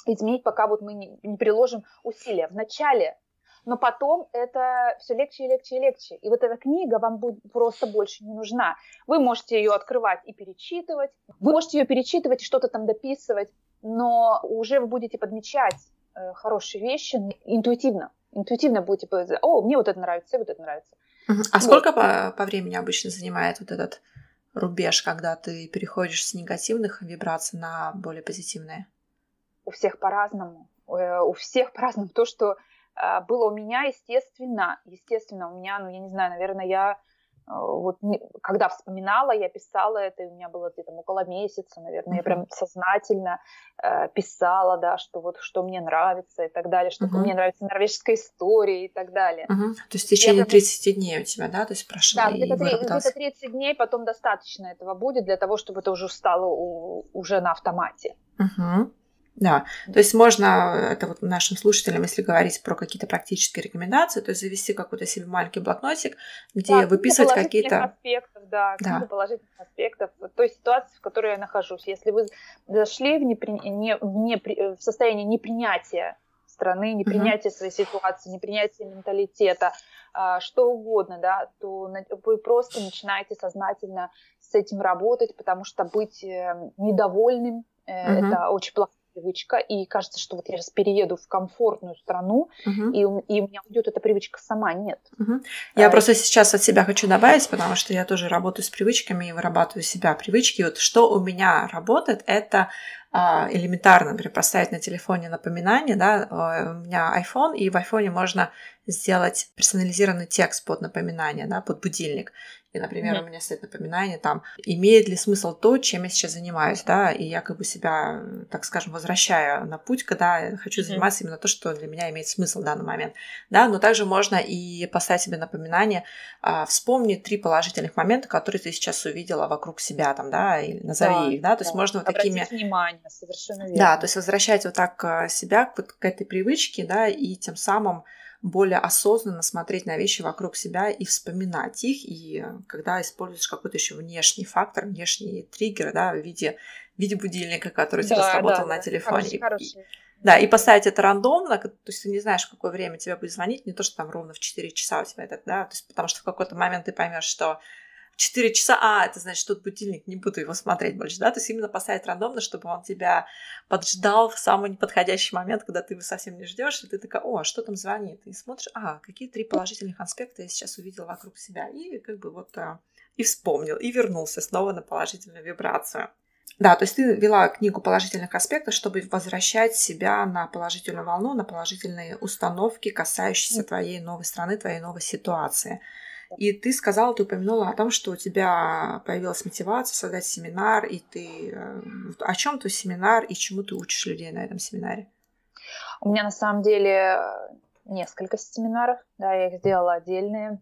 изменить, пока вот мы не, не приложим усилия. Вначале но потом это все легче и легче и легче. И вот эта книга вам будет просто больше не нужна. Вы можете ее открывать и перечитывать, вы можете ее перечитывать и что-то там дописывать, но уже вы будете подмечать э, хорошие вещи интуитивно. Интуитивно будете, о, мне вот это нравится, вот это нравится. А вот. сколько по, по времени обычно занимает вот этот рубеж, когда ты переходишь с негативных вибраций на более позитивные? У всех по-разному. Э, у всех по-разному. То, что было у меня, естественно, естественно, у меня, ну, я не знаю, наверное, я а, вот когда вспоминала, я писала это, и у меня было где-то около месяца, наверное, uh-huh. я прям сознательно э, писала, да, что вот что мне нравится и так далее, что uh-huh. мне нравится норвежская история и так далее. Uh-huh. То есть в течение я 30 дней у тебя, да, то есть прошло? Да, где-то, где-то 30 дней, потом достаточно этого будет для того, чтобы это уже стало у, уже на автомате. Uh-huh. Да, то есть можно, это вот нашим слушателям, если говорить про какие-то практические рекомендации, то есть завести какой-то себе маленький блокнотик, где да, выписывать какие-то... аспектов, да, да. положительных аспектов той ситуации, в которой я нахожусь. Если вы зашли в, непри... не... В, непри... в состояние непринятия страны, непринятия угу. своей ситуации, непринятия менталитета, а, что угодно, да, то вы просто начинаете сознательно с этим работать, потому что быть э, недовольным угу. это очень плохо привычка, и кажется, что вот я сейчас перееду в комфортную страну, uh-huh. и, и у меня уйдет эта привычка сама. Нет. Uh-huh. Я а, просто сейчас от себя хочу добавить, потому что я тоже работаю с привычками и вырабатываю себя привычки. Вот что у меня работает, это а, элементарно, например, поставить на телефоне напоминание, да, у меня iPhone, и в iPhone можно сделать персонализированный текст под напоминание, да, под будильник. И, например, mm-hmm. у меня стоит напоминание там, имеет ли смысл то, чем я сейчас занимаюсь, да, и я как бы себя, так скажем, возвращаю на путь, когда хочу заниматься mm-hmm. именно то, что для меня имеет смысл в данный момент, да, но также можно и поставить себе напоминание, а, вспомни три положительных момента, которые ты сейчас увидела вокруг себя, там, да, или назови да, их, да, то есть можно вот такими... внимание, совершенно верно. Да, то есть возвращать вот так а, себя к, к этой привычке, да, и тем самым более осознанно смотреть на вещи вокруг себя и вспоминать их. И когда используешь какой-то еще внешний фактор, внешний триггер, да, в виде, в виде будильника, который да, тебя сработал да, на телефоне. Хороший, хороший. Да, и поставить это рандомно, то есть ты не знаешь, в какое время тебя будет звонить, не то, что там ровно в 4 часа у тебя это, да, то есть потому что в какой-то момент ты поймешь, что 4 часа, а, это значит, тут будильник, не буду его смотреть больше, да, то есть именно поставить рандомно, чтобы он тебя поджидал в самый неподходящий момент, когда ты его совсем не ждешь, и ты такая, о, а что там звонит, и смотришь, а, какие три положительных аспекта я сейчас увидела вокруг себя, и как бы вот а, и вспомнил, и вернулся снова на положительную вибрацию. Да, то есть ты вела книгу положительных аспектов, чтобы возвращать себя на положительную волну, на положительные установки, касающиеся твоей новой страны, твоей новой ситуации. И ты сказала, ты упомянула о том, что у тебя появилась мотивация создать семинар, и ты... Э, о чем твой семинар, и чему ты учишь людей на этом семинаре? У меня на самом деле несколько семинаров, да, я их сделала отдельные.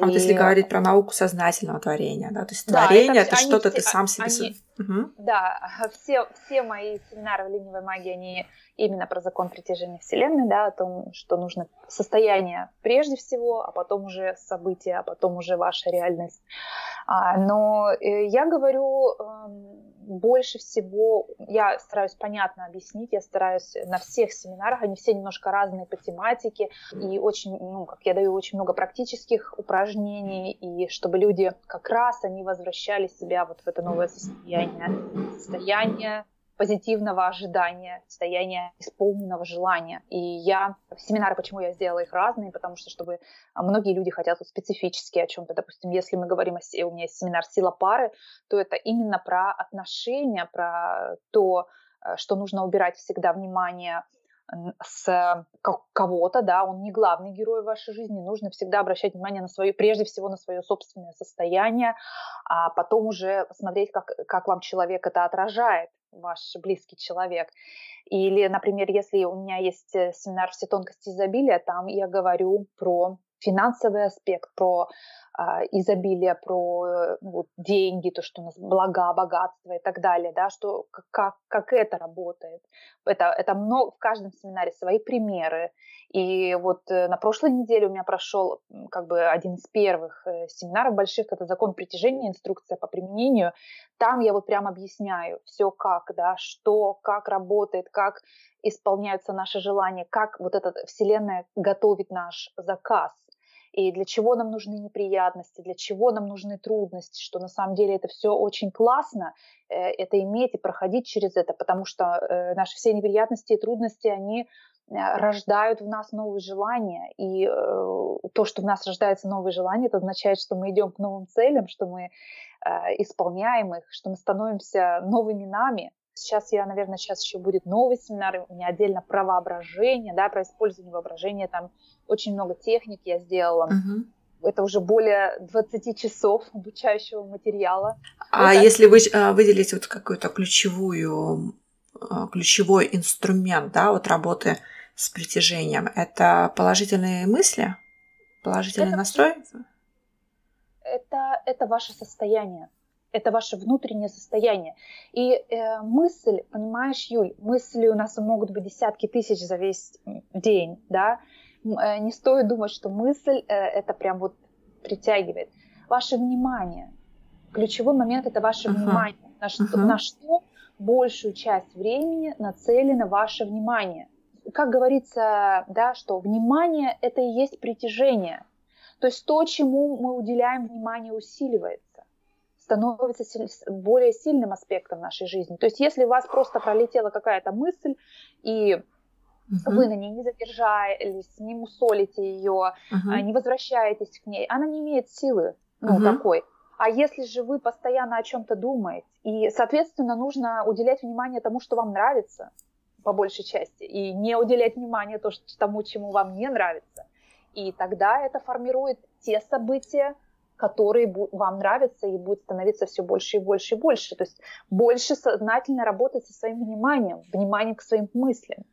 А вот если говорить про науку сознательного творения, да, то есть да, творение это, это что-то ты сам себе... Они, угу. Да, все, все мои семинары в ленивой магии, они именно про закон притяжения Вселенной, да, о том, что нужно состояние прежде всего, а потом уже события, а потом уже ваша реальность. А, но э, я говорю эм, больше всего, я стараюсь понятно объяснить, я стараюсь на всех семинарах, они все немножко разные по тематике, и очень, ну, как я даю очень много практических упражнений, и чтобы люди как раз, они возвращали себя вот в это новое состояние, состояние позитивного ожидания, состояния исполненного желания. И я, семинары, почему я сделала их разные, потому что, чтобы многие люди хотят вот специфически о чем-то. Допустим, если мы говорим о, у меня есть семинар «Сила пары», то это именно про отношения, про то, э, что нужно убирать всегда внимание с кого-то, да, он не главный герой вашей жизни, нужно всегда обращать внимание на свое, прежде всего на свое собственное состояние, а потом уже посмотреть, как, как вам человек это отражает ваш близкий человек. Или, например, если у меня есть э, семинар «Все тонкости изобилия», там я говорю про финансовый аспект, про изобилие, про ну, вот, деньги, то, что у нас блага, богатство и так далее, да, что как, как это работает. Это, это много, в каждом семинаре свои примеры. И вот э, на прошлой неделе у меня прошел как бы один из первых э, семинаров больших, это закон притяжения, инструкция по применению. Там я вот прям объясняю все как, да, что, как работает, как исполняются наши желания, как вот эта вселенная готовит наш заказ и для чего нам нужны неприятности, для чего нам нужны трудности, что на самом деле это все очень классно, э, это иметь и проходить через это, потому что э, наши все неприятности и трудности, они э, рождают в нас новые желания, и то, что в нас рождаются новые желания, это означает, что мы идем к новым целям, что мы исполняем их, что мы становимся новыми нами, Сейчас я, наверное, сейчас еще будет новый семинар, у меня отдельно про воображение, да, про использование воображения, там очень много техник я сделала. Угу. Это уже более 20 часов обучающего материала. А это... если вы а, выделить вот какую-то ключевую, а, ключевой инструмент, да, вот работы с притяжением, это положительные мысли, положительный это, настрой? Это, это ваше состояние это ваше внутреннее состояние. И э, мысль, понимаешь, Юль, мысли у нас могут быть десятки тысяч за весь день, да. Э, не стоит думать, что мысль э, это прям вот притягивает. Ваше внимание. Ключевой момент это ваше uh-huh. внимание. На что, uh-huh. на что большую часть времени нацелено ваше внимание. Как говорится, да, что внимание это и есть притяжение. То есть то, чему мы уделяем внимание, усиливается становится более сильным аспектом нашей жизни. То есть если у вас просто пролетела какая-то мысль, и uh-huh. вы на ней не задержались, не мусолите ее, uh-huh. не возвращаетесь к ней, она не имеет силы ну, uh-huh. такой. А если же вы постоянно о чем-то думаете, и, соответственно, нужно уделять внимание тому, что вам нравится, по большей части, и не уделять внимание тому, чему вам не нравится. И тогда это формирует те события, которые вам нравятся и будет становиться все больше и больше и больше. То есть больше сознательно работать со своим вниманием, вниманием к своим мыслям.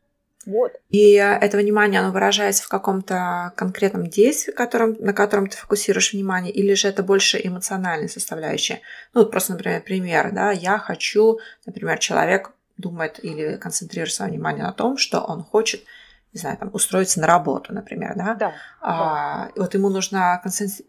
Вот. И это внимание, оно выражается в каком-то конкретном действии, котором, на котором ты фокусируешь внимание, или же это больше эмоциональная составляющая? Ну, вот просто, например, пример, да, я хочу, например, человек думает или концентрирует свое внимание на том, что он хочет не знаю, там, устроиться на работу, например, да? Да. А, да. Вот ему нужно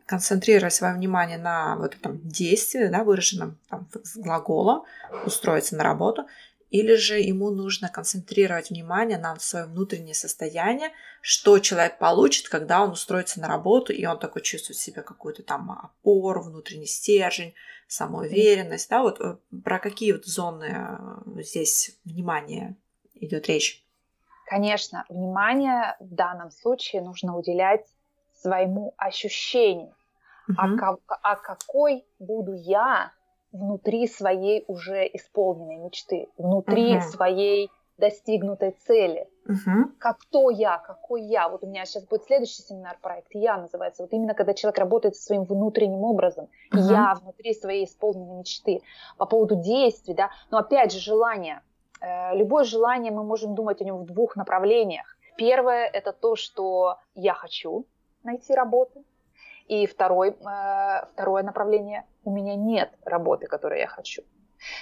концентрировать свое внимание на вот этом действии, да, выраженном там, с глаголом, устроиться на работу, или же ему нужно концентрировать внимание на свое внутреннее состояние, что человек получит, когда он устроится на работу, и он такой чувствует себе какую-то там опору, внутренний стержень, самоуверенность, да, вот э, про какие вот зоны э, здесь внимания идет речь? Конечно, внимание в данном случае нужно уделять своему ощущению. Uh-huh. А, как, а какой буду я внутри своей уже исполненной мечты, внутри uh-huh. своей достигнутой цели. Угу. Как кто я, какой я. Вот у меня сейчас будет следующий семинар проект «Я» называется. Вот именно когда человек работает со своим внутренним образом. Угу. Я внутри своей исполненной мечты. По поводу действий, да. Но опять же, желание. Э, любое желание мы можем думать о нем в двух направлениях. Первое – это то, что я хочу найти работу. И второй, э, второе направление – у меня нет работы, которую я хочу.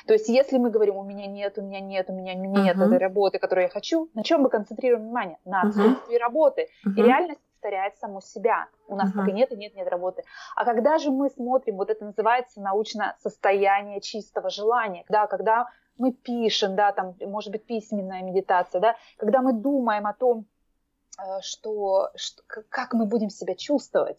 То есть, если мы говорим, у меня нет, у меня нет, у меня нет uh-huh. этой работы, которую я хочу, на чем мы концентрируем внимание? На отсутствии uh-huh. работы. Uh-huh. И реальность повторяет саму себя. У нас uh-huh. пока нет и нет, нет работы. А когда же мы смотрим, вот это называется научно состояние чистого желания, да, когда мы пишем, да, там, может быть, письменная медитация, да, когда мы думаем о том, э, что, что как мы будем себя чувствовать,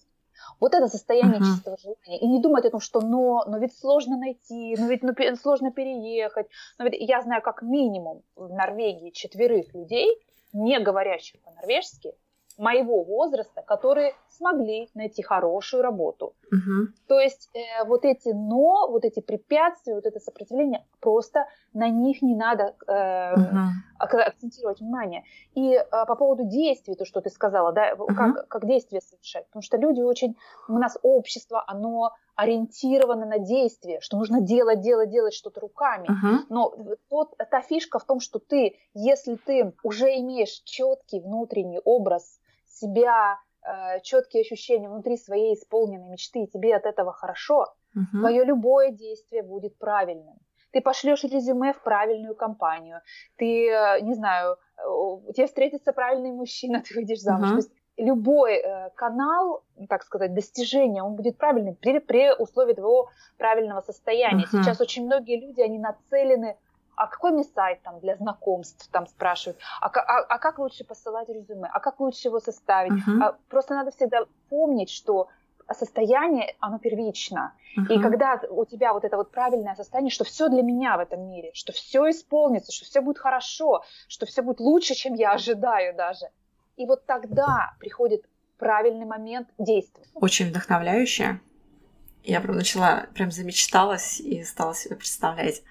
вот это состояние uh-huh. чистого желания. И не думать о том, что но, но ведь сложно найти, но ведь ну, сложно переехать. Но ведь я знаю как минимум в Норвегии четверых людей, не говорящих по-норвежски, моего возраста, которые смогли найти хорошую работу. Угу. То есть э, вот эти но, вот эти препятствия, вот это сопротивление, просто на них не надо э, угу. акцентировать внимание. И э, по поводу действий, то, что ты сказала, да, угу. как, как действия совершать. Потому что люди очень, у нас общество, оно ориентировано на действие, что нужно делать, делать, делать что-то руками. Uh-huh. Но тот, та фишка в том, что ты, если ты уже имеешь четкий внутренний образ себя, э, четкие ощущения внутри своей исполненной мечты, и тебе от этого хорошо, угу. твое любое действие будет правильным. Ты пошлешь резюме в правильную компанию, ты, э, не знаю, у тебя встретится правильный мужчина, ты выйдешь замуж. Угу. То есть любой э, канал, так сказать, достижения, он будет правильным при, при условии твоего правильного состояния. Uh-huh. Сейчас очень многие люди, они нацелены а какой мне сайт там для знакомств, там спрашивают, а, а, а как лучше посылать резюме, а как лучше его составить. Uh-huh. А, просто надо всегда помнить, что состояние, оно первично. Uh-huh. И когда у тебя вот это вот правильное состояние, что все для меня в этом мире, что все исполнится, что все будет хорошо, что все будет лучше, чем я ожидаю даже. И вот тогда приходит правильный момент действия. Очень вдохновляюще. Я прям начала, прям замечталась и стала себе представлять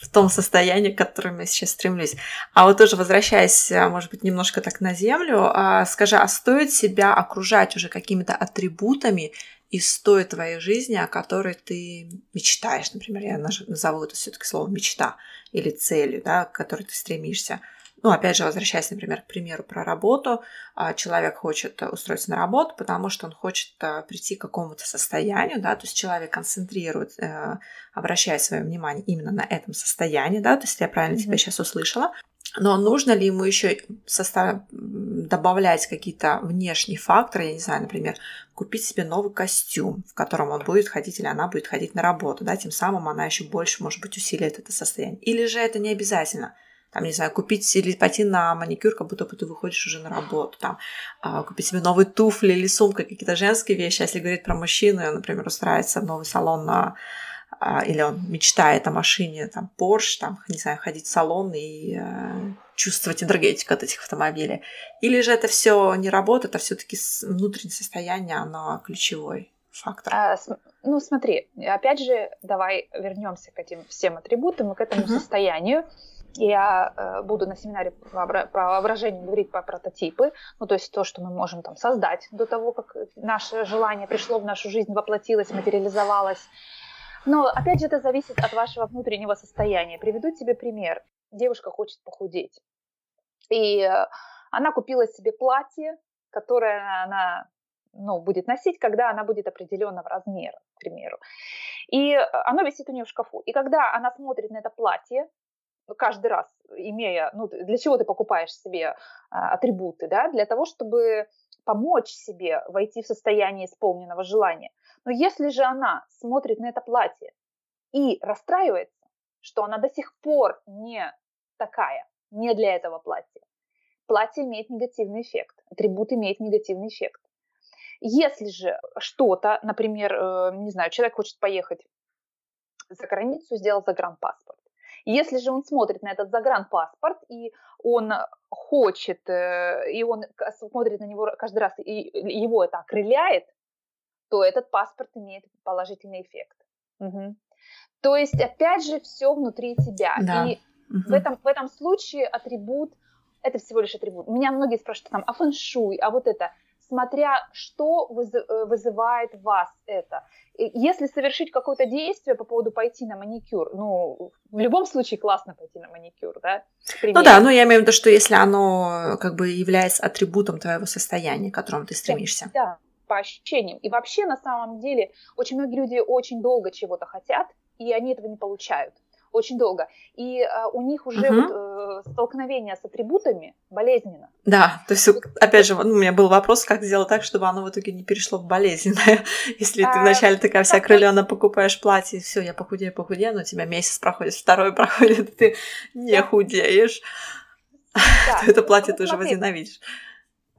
в том состоянии, к которому я сейчас стремлюсь. А вот тоже возвращаясь, а, может быть, немножко так на землю, а, скажи, а стоит себя окружать уже какими-то атрибутами из той твоей жизни, о которой ты мечтаешь, например, я назову это все-таки словом мечта или целью, да, к которой ты стремишься. Ну, опять же, возвращаясь, например, к примеру про работу, а, человек хочет устроиться на работу, потому что он хочет а, прийти к какому-то состоянию, да, то есть человек концентрирует, э, обращая свое внимание именно на этом состоянии, да, то есть я правильно mm-hmm. тебя сейчас услышала, но нужно ли ему еще состав... добавлять какие-то внешние факторы, я не знаю, например, купить себе новый костюм, в котором он будет ходить или она будет ходить на работу, да, тем самым она еще больше, может быть, усилит это состояние. Или же это не обязательно – там, не знаю, купить или пойти на маникюр, как будто бы ты выходишь уже на работу, там, а, купить себе новые туфли или сумка, какие-то женские вещи. А если говорить про мужчину, например, устраивается в новый салон на а, или он мечтает о машине, там, Porsche, там, не знаю, ходить в салон и э, чувствовать энергетику от этих автомобилей. Или же это все не работает, а все-таки внутреннее состояние, оно ключевой фактор. А, ну, смотри, опять же, давай вернемся к этим всем атрибутам и к этому uh-huh. состоянию я э, буду на семинаре по воображению говорить про прототипы, ну то есть то, что мы можем там создать до того, как наше желание пришло в нашу жизнь, воплотилось, материализовалось. Но опять же это зависит от вашего внутреннего состояния. Приведу тебе пример. Девушка хочет похудеть. И э, она купила себе платье, которое она ну, будет носить, когда она будет определенного размера, к примеру. И оно висит у нее в шкафу. И когда она смотрит на это платье, каждый раз имея, ну, для чего ты покупаешь себе а, атрибуты, да, для того, чтобы помочь себе войти в состояние исполненного желания. Но если же она смотрит на это платье и расстраивается, что она до сих пор не такая, не для этого платья, платье имеет негативный эффект, атрибут имеет негативный эффект. Если же что-то, например, э, не знаю, человек хочет поехать за границу, сделал загранпаспорт, если же он смотрит на этот загранпаспорт, и он хочет, э, и он смотрит на него каждый раз, и его это окрыляет, то этот паспорт имеет положительный эффект. Угу. То есть, опять же, все внутри тебя. Да. И угу. в, этом, в этом случае атрибут это всего лишь атрибут. Меня многие спрашивают там, а фэншуй, а вот это смотря что э, вызывает вас это. Если совершить какое-то действие по поводу пойти на маникюр, ну, в любом случае классно пойти на маникюр, да? Ну да, но я имею в виду, что если оно как бы является атрибутом твоего состояния, к которому ты стремишься. Да, по ощущениям. И вообще, на самом деле, очень многие люди очень долго чего-то хотят, и они этого не получают очень долго. И а, у них уже угу. вот, э, столкновение с атрибутами болезненно. Да, то есть, опять же, ну, у меня был вопрос, как сделать так, чтобы оно в итоге не перешло в болезненное. Если ты а, вначале такая вся крылена покупаешь платье, все, я похудею, похудею, но у тебя месяц проходит, второй проходит, ты не худеешь, то это платье ты уже возненавидишь.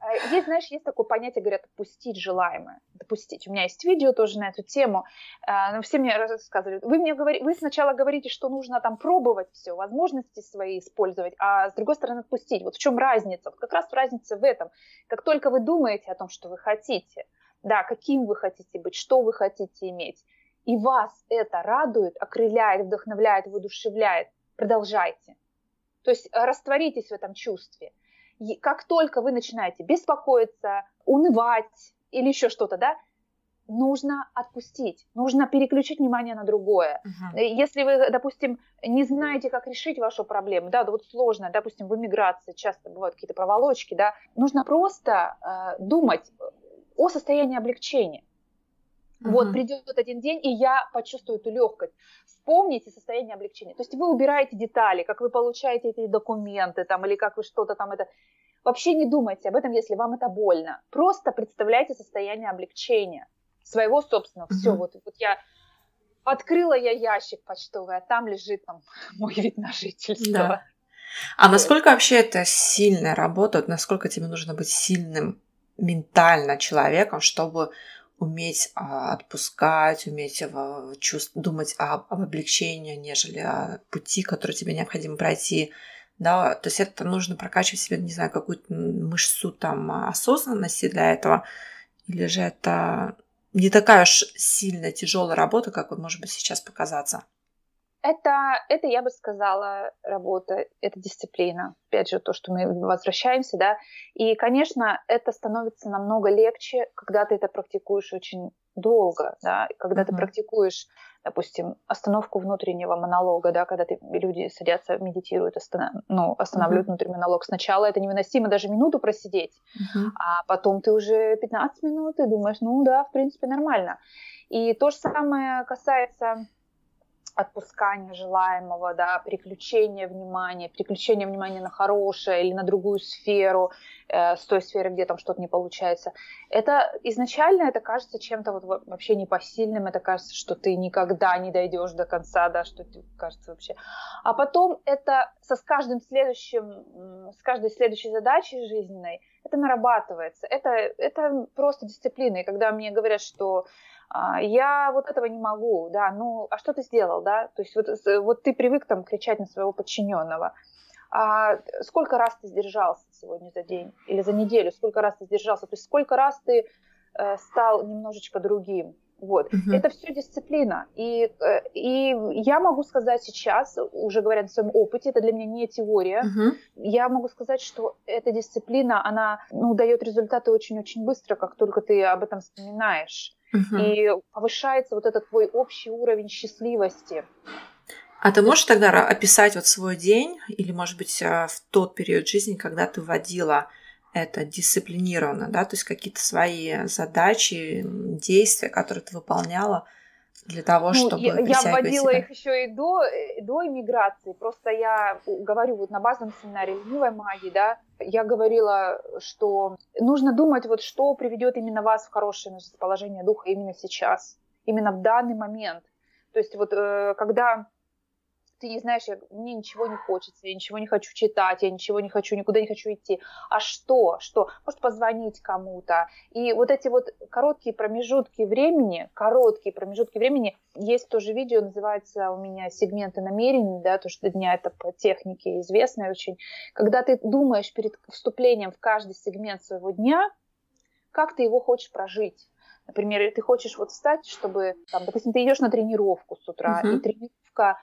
Э, есть, знаешь, есть такое понятие, говорят, допустить желаемое. Допустить. У меня есть видео тоже на эту тему. Э, но все мне рассказывали. Вы мне говорите, вы сначала говорите, что нужно там пробовать все, возможности свои использовать, а с другой стороны отпустить. Вот в чем разница? Вот как раз разница в этом. Как только вы думаете о том, что вы хотите, да, каким вы хотите быть, что вы хотите иметь, и вас это радует, окрыляет, вдохновляет, воодушевляет, продолжайте. То есть э, растворитесь в этом чувстве – как только вы начинаете беспокоиться, унывать или еще что-то, да, нужно отпустить, нужно переключить внимание на другое. Uh-huh. Если вы, допустим, не знаете, как решить вашу проблему, да, да вот сложно, допустим, в эмиграции часто бывают какие-то проволочки, да, нужно просто э, думать о состоянии облегчения. Uh-huh. Вот придет один день, и я почувствую эту легкость. Вспомните состояние облегчения. То есть вы убираете детали, как вы получаете эти документы там, или как вы что-то там это. Вообще не думайте об этом, если вам это больно. Просто представляйте состояние облегчения своего собственного. Mm-hmm. Все, вот, вот я открыла я ящик почтовый, а там лежит там мой вид на жительство. Да. А насколько вообще это сильно работает? Насколько тебе нужно быть сильным ментально человеком, чтобы уметь а, отпускать, уметь а, чувств, думать об, об облегчении, нежели о пути, который тебе необходимо пройти? да, то есть это нужно прокачивать себе, не знаю, какую-то мышцу там осознанности для этого, или же это не такая уж сильно тяжелая работа, как вот может быть сейчас показаться? Это, это, я бы сказала, работа, это дисциплина. Опять же, то, что мы возвращаемся, да. И, конечно, это становится намного легче, когда ты это практикуешь очень долго, да, когда mm-hmm. ты практикуешь, допустим, остановку внутреннего монолога, да, когда ты, люди садятся, медитируют, останов, ну, останавливают mm-hmm. внутренний монолог. Сначала это невыносимо даже минуту просидеть, mm-hmm. а потом ты уже 15 минут и думаешь, ну да, в принципе, нормально. И то же самое касается отпускания желаемого, да, переключения внимания, переключения внимания на хорошее или на другую сферу, э, с той сферы, где там что-то не получается. Это изначально это кажется чем-то вот вообще непосильным, это кажется, что ты никогда не дойдешь до конца, да, что тебе кажется вообще. А потом это со с каждым следующим, с каждой следующей задачей жизненной это нарабатывается. Это, это просто дисциплина. И когда мне говорят, что я вот этого не могу, да, ну, а что ты сделал, да, то есть вот, вот ты привык там кричать на своего подчиненного, а сколько раз ты сдержался сегодня за день или за неделю, сколько раз ты сдержался, то есть сколько раз ты э, стал немножечко другим, вот. Uh-huh. Это все дисциплина. И, э, и я могу сказать сейчас, уже говоря на своем опыте, это для меня не теория, uh-huh. я могу сказать, что эта дисциплина, она ну, дает результаты очень-очень быстро, как только ты об этом вспоминаешь. Угу. И повышается вот этот твой общий уровень счастливости. А ты можешь тогда описать вот свой день или, может быть, э, в тот период жизни, когда ты вводила это дисциплинированно, да, то есть какие-то свои задачи, действия, которые ты выполняла – для того, ну, чтобы я, я вводила себя. их еще и до, э, до иммиграции. Просто я говорю вот на базовом семинаре ленивой магии, да, я говорила, что нужно думать, вот что приведет именно вас в хорошее расположение духа именно сейчас, именно в данный момент. То есть вот э, когда ты не знаешь, я, мне ничего не хочется, я ничего не хочу читать, я ничего не хочу, никуда не хочу идти. А что? Что? Может позвонить кому-то. И вот эти вот короткие промежутки времени, короткие промежутки времени, есть тоже видео, называется у меня сегменты намерений, да, то, что дня это по технике известное очень. Когда ты думаешь перед вступлением в каждый сегмент своего дня, как ты его хочешь прожить. Например, ты хочешь вот встать, чтобы, там, допустим, ты идешь на тренировку с утра, uh-huh. и тренировка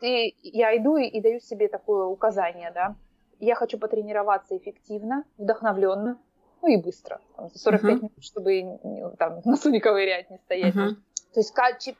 ты, я иду и, и даю себе такое указание, да, я хочу потренироваться эффективно, вдохновленно, ну и быстро, там, за 45 uh-huh. минут, чтобы там, носу не ковырять, не стоять. Uh-huh. То есть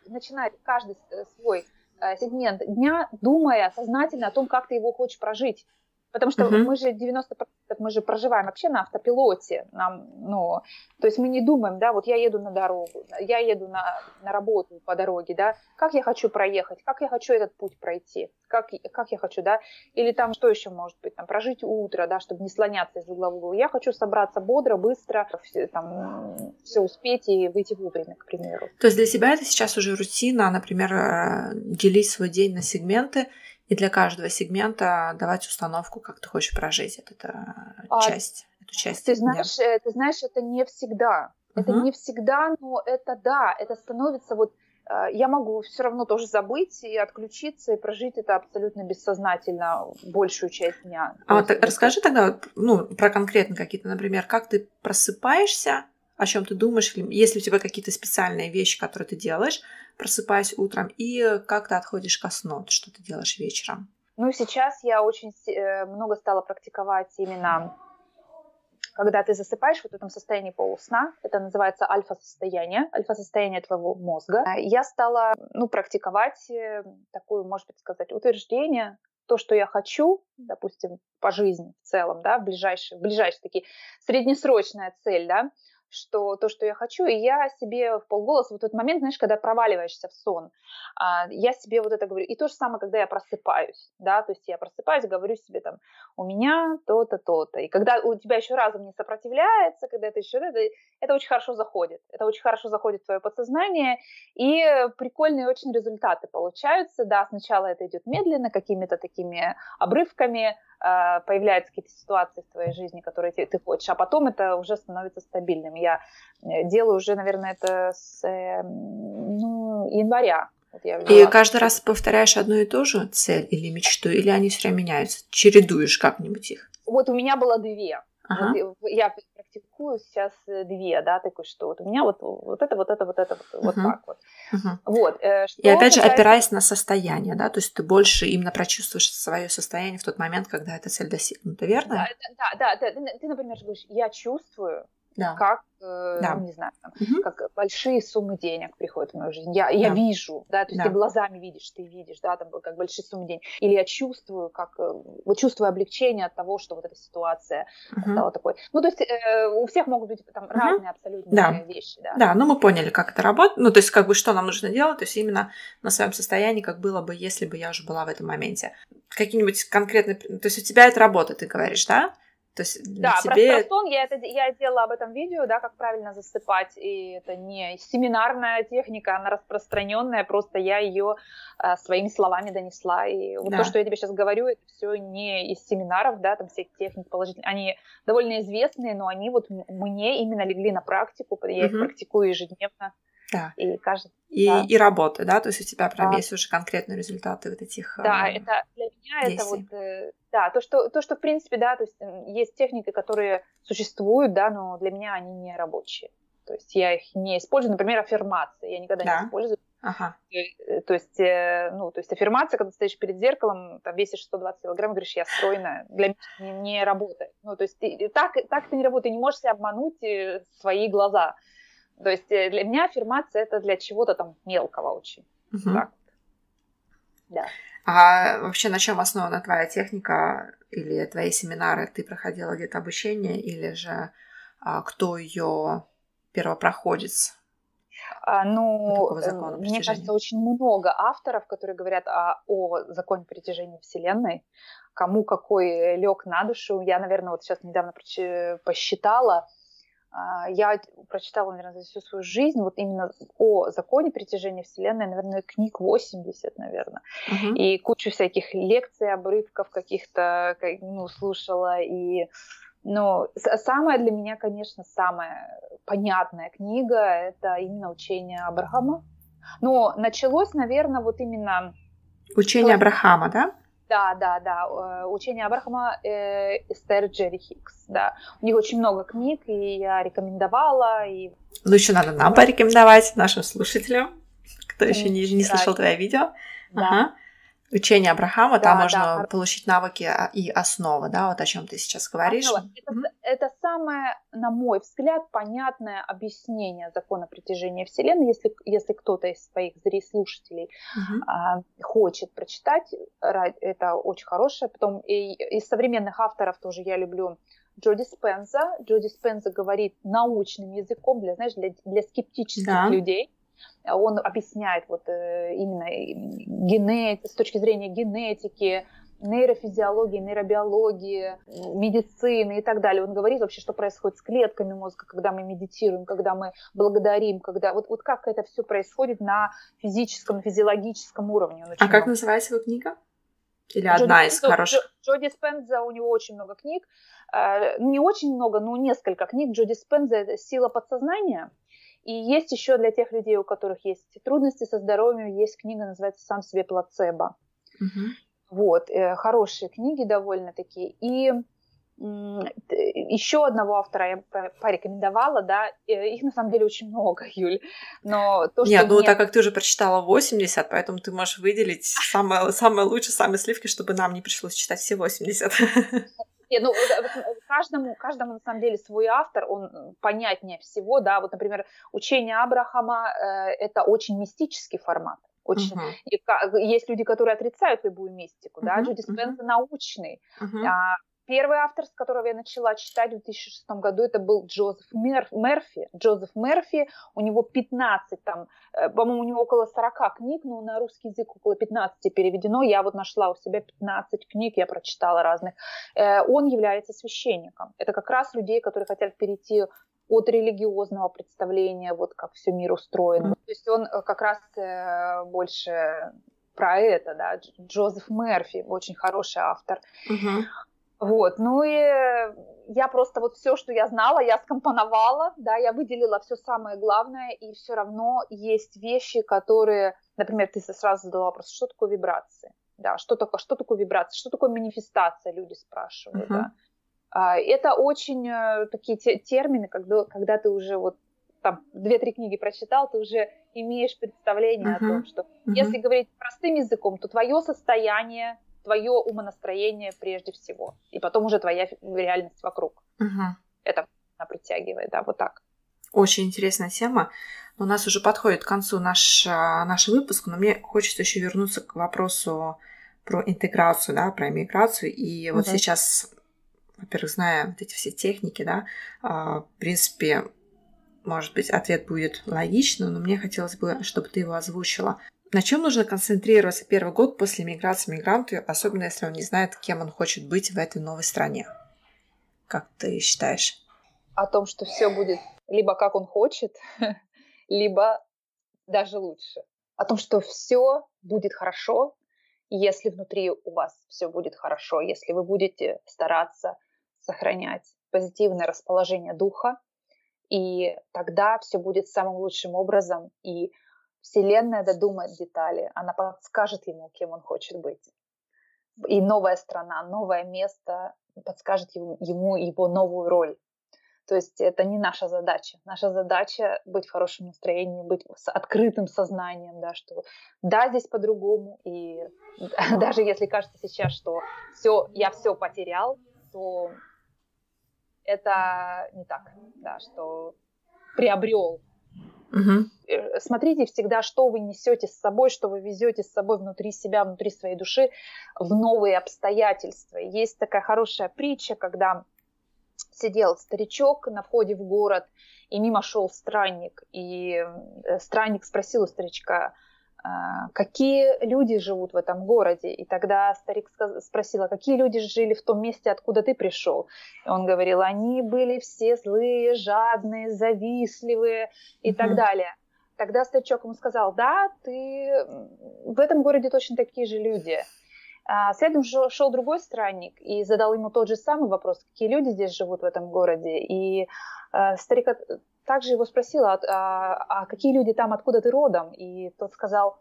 начинать каждый свой э, сегмент дня, думая сознательно о том, как ты его хочешь прожить. Потому что uh-huh. мы же 90% мы же проживаем вообще на автопилоте. Нам, ну, то есть мы не думаем, да, вот я еду на дорогу, я еду на, на работу по дороге, да, как я хочу проехать, как я хочу этот путь пройти, как, как я хочу, да, или там что еще может быть, там прожить утро, да, чтобы не слоняться из угла в угол. Я хочу собраться бодро, быстро, все, там, все успеть и выйти вовремя, к примеру. То есть для себя это сейчас уже рутина, например, э, делить свой день на сегменты, и для каждого сегмента давать установку, как ты хочешь прожить эту а, часть, эту часть. Ты знаешь, дня. Э, ты знаешь, это не всегда. Это угу. не всегда, но это да, это становится вот э, я могу все равно тоже забыть и отключиться и прожить это абсолютно бессознательно большую часть дня. А вот расскажи тогда ну, про конкретно какие-то, например, как ты просыпаешься, о чем ты думаешь, если у тебя какие-то специальные вещи, которые ты делаешь, просыпаясь утром, и как ты отходишь ко сну, что ты делаешь вечером? Ну, сейчас я очень э, много стала практиковать именно когда ты засыпаешь в вот этом состоянии полусна, это называется альфа-состояние, альфа-состояние твоего мозга. Я стала, ну, практиковать э, такую, может быть, сказать, утверждение, то, что я хочу, допустим, по жизни в целом, да, в ближайшие, в ближайшие такие, среднесрочная цель, да, что то, что я хочу, и я себе в полголоса, вот этот момент, знаешь, когда проваливаешься в сон, а, я себе вот это говорю. И то же самое, когда я просыпаюсь, да, то есть я просыпаюсь, говорю себе там, у меня то-то, то-то. И когда у тебя еще разум не сопротивляется, когда это еще, это, это очень хорошо заходит. Это очень хорошо заходит в твое подсознание, и прикольные очень результаты получаются. Да, сначала это идет медленно, какими-то такими обрывками, а, появляются какие-то ситуации в твоей жизни, которые ты, ты хочешь, а потом это уже становится стабильным. Я э, делаю уже, наверное, это с э, ну, января. Вот и каждый раз повторяешь одну и ту же цель или мечту, или они все время меняются? Чередуешь как-нибудь их? Вот у меня было две. Ага. Вот я практикую сейчас э, две, да, такой, что вот у меня вот, вот это, вот это, вот это, вот, вот так вот. Угу. Вот, э, что И опять же, опираясь на состояние, да, то есть ты больше именно прочувствуешь свое состояние в тот момент, когда эта цель достигнута, верно? Да, да, да, да. Ты, ты, например, говоришь, я чувствую, да. как, э, да. ну, не знаю, там, угу. как большие суммы денег приходят в мою жизнь. Я, да. я вижу, да, то есть да. ты глазами видишь, ты видишь, да, там, как большие суммы денег. Или я чувствую, как, э, вот чувствую облегчение от того, что вот эта ситуация угу. стала такой. Ну, то есть э, у всех могут быть там угу. разные абсолютно да. вещи, да. Да, ну мы поняли, как это работает, ну, то есть как бы что нам нужно делать, то есть именно на своем состоянии, как было бы, если бы я уже была в этом моменте. Какие-нибудь конкретные, то есть у тебя это работа, ты говоришь, да? То есть да, тебе... про, про сон я, это, я делала об этом видео, да, как правильно засыпать, и это не семинарная техника, она распространенная, просто я ее э, своими словами донесла, и вот да. то, что я тебе сейчас говорю, это все не из семинаров, да, там все техники положительные, они довольно известные, но они вот мне именно легли на практику, я угу. их практикую ежедневно. Да. И каждый. И, да. и работы, да, то есть у тебя прям да. есть уже конкретные результаты вот этих. Да, э, это для меня действий. это вот, э, да, то что, то, что в принципе, да, то есть есть техники, которые существуют, да, но для меня они не рабочие. То есть я их не использую, например, аффирмации, я никогда да. не использую. Ага. Э, то есть, э, ну, то есть аффирмация, когда ты стоишь перед зеркалом, там весишь 120 килограмм, говоришь, я стройная, для меня не, не работает. Ну, то есть ты, так, так ты не работаешь, ты не можешь себя обмануть свои глаза. То есть э, для меня аффирмация это для чего-то там мелкого очень. Угу. Так. Да. А вообще на чем основана твоя техника или твои семинары? Ты проходила где-то обучение или же а, кто ее первопроходец? А, ну, э, мне кажется, очень много авторов, которые говорят о, о законе притяжения Вселенной, кому какой лег на душу. Я, наверное, вот сейчас недавно посчитала, а, я прочитала, наверное, за всю свою жизнь вот именно о законе притяжения Вселенной, наверное, книг 80, наверное. Uh-huh. И кучу всяких лекций, обрывков каких-то, ну, слушала. И, ну, самая для меня, конечно, самая понятная книга – это именно учение Абрахама. Но началось, наверное, вот именно... Учение Абрахама, да? Да, да, да. Учение Абрахама э, Эстер Джерри Хикс. Да. У них очень много книг, и я рекомендовала. И... Ну, еще надо нам порекомендовать, нашим слушателям, кто еще не, не слышал твое видео. Да. Ага. Учение Абрахама, да, там можно да. получить навыки а, и основы, да, вот о чем ты сейчас говоришь. Основа. Это, mm-hmm. это самое, на мой взгляд, понятное объяснение закона притяжения Вселенной. Если, если кто-то из своих зрителей mm-hmm. а, хочет прочитать, это очень хорошее. Потом и, из современных авторов тоже я люблю Джоди Спенза. Джоди Спенза говорит научным языком для, знаешь, для, для скептических да. людей он объясняет вот э, именно генет, с точки зрения генетики, нейрофизиологии, нейробиологии, медицины и так далее. Он говорит вообще, что происходит с клетками мозга, когда мы медитируем, когда мы благодарим, когда вот, вот как это все происходит на физическом, физиологическом уровне. А как называется его книга? Или Джоди одна из хороших? Джоди Спенза, у него очень много книг. Э, не очень много, но несколько книг. Джоди Спенза – это «Сила подсознания». И есть еще для тех людей, у которых есть трудности со здоровьем, есть книга, называется «Сам себе плацебо». Угу. Вот, э, хорошие книги довольно-таки. И еще одного автора я порекомендовала, да, э, их на самом деле очень много, Юль, но то, что Нет, ну мне... так как ты уже прочитала 80, поэтому ты можешь выделить самое, самое лучшее, самые сливки, чтобы нам не пришлось читать все 80. Нет, ну, каждому, каждому, на самом деле, свой автор, он понятнее всего, да, вот, например, учение Абрахама э, – это очень мистический формат. Очень. Uh-huh. И, есть люди, которые отрицают любую мистику, uh-huh. да, Джуди Спенза uh-huh. научный, uh-huh. А, Первый автор, с которого я начала читать в 2006 году, это был Джозеф Мерфи. Джозеф Мерфи, у него 15 там, э, по-моему, у него около 40 книг, но на русский язык около 15 переведено. Я вот нашла у себя 15 книг, я прочитала разных. Э, он является священником. Это как раз людей, которые хотят перейти от религиозного представления, вот как все мир устроен. Mm-hmm. То есть он э, как раз больше про это, да, Джозеф Мерфи, очень хороший автор. Uh-huh. Вот, ну и я просто вот все, что я знала, я скомпоновала, да, я выделила все самое главное, и все равно есть вещи, которые, например, ты сразу задала вопрос, что такое вибрации, да, что такое, что такое вибрация, что такое манифестация, люди спрашивают, uh-huh. да. А, это очень э, такие термины, когда, когда ты уже вот там две-три книги прочитал, ты уже имеешь представление uh-huh. о том, что uh-huh. если говорить простым языком, то твое состояние твое умонастроение прежде всего, и потом уже твоя реальность вокруг. Угу. Это она притягивает, да, вот так. Очень интересная тема. У нас уже подходит к концу наш, а, наш выпуск, но мне хочется еще вернуться к вопросу про интеграцию, да, про иммиграцию. И вот сейчас, во-первых, зная вот эти все техники, да, а, в принципе, может быть, ответ будет логичным, но мне хотелось бы, чтобы ты его озвучила. На чем нужно концентрироваться первый год после миграции мигранту, особенно если он не знает, кем он хочет быть в этой новой стране? Как ты считаешь? О том, что все будет либо как он хочет, либо даже лучше. О том, что все будет хорошо, если внутри у вас все будет хорошо, если вы будете стараться сохранять позитивное расположение духа, и тогда все будет самым лучшим образом, и Вселенная додумает детали, она подскажет ему, кем он хочет быть. И новая страна, новое место подскажет ему, ему его новую роль. То есть это не наша задача. Наша задача быть в хорошем настроении, быть с открытым сознанием, да, что да, здесь по-другому. И даже если кажется сейчас, что все, я все потерял, то это не так, да, что приобрел Угу. Смотрите всегда, что вы несете с собой, что вы везете с собой внутри себя, внутри своей души в новые обстоятельства. Есть такая хорошая притча, когда сидел старичок на входе в город, и мимо шел странник. И э, странник спросил у старичка, какие люди живут в этом городе. И тогда старик спросил, а какие люди жили в том месте, откуда ты пришел? И он говорил, они были все злые, жадные, завистливые и mm-hmm. так далее. Тогда старичок ему сказал, да, ты в этом городе точно такие же люди. А следом шел другой странник и задал ему тот же самый вопрос, какие люди здесь живут в этом городе. И э, старик также его спросила, а, а, какие люди там, откуда ты родом? И тот сказал,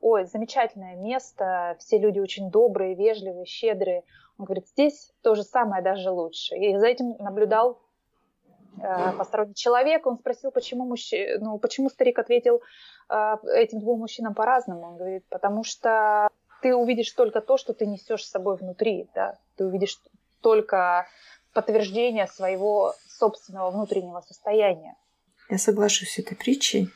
ой, замечательное место, все люди очень добрые, вежливые, щедрые. Он говорит, здесь то же самое, даже лучше. И за этим наблюдал э, посторонний человек. Он спросил, почему, мужч... ну, почему старик ответил э, этим двум мужчинам по-разному. Он говорит, потому что ты увидишь только то, что ты несешь с собой внутри, да, ты увидишь только подтверждение своего собственного внутреннего состояния. Я соглашусь с этой притчей,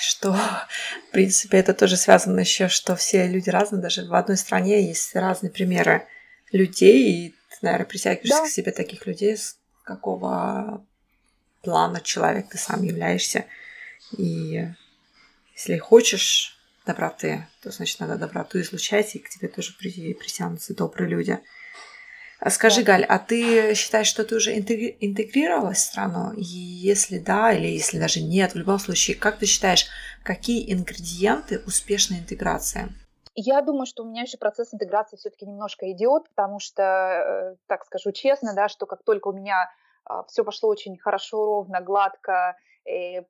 что, в принципе, это тоже связано еще, что все люди разные, даже в одной стране есть разные примеры людей, и ты, наверное, притягиваешься да. к себе таких людей, с какого плана человек ты сам являешься. И если хочешь доброты, то значит надо доброту излучать, и к тебе тоже притянутся добрые люди. А скажи, да. Галь, а ты считаешь, что ты уже интегрировалась в страну? И если да, или если даже нет, в любом случае, как ты считаешь, какие ингредиенты успешной интеграции? Я думаю, что у меня еще процесс интеграции все-таки немножко идет, потому что, э, так скажу честно, да, что как только у меня а, все пошло очень хорошо, ровно, гладко,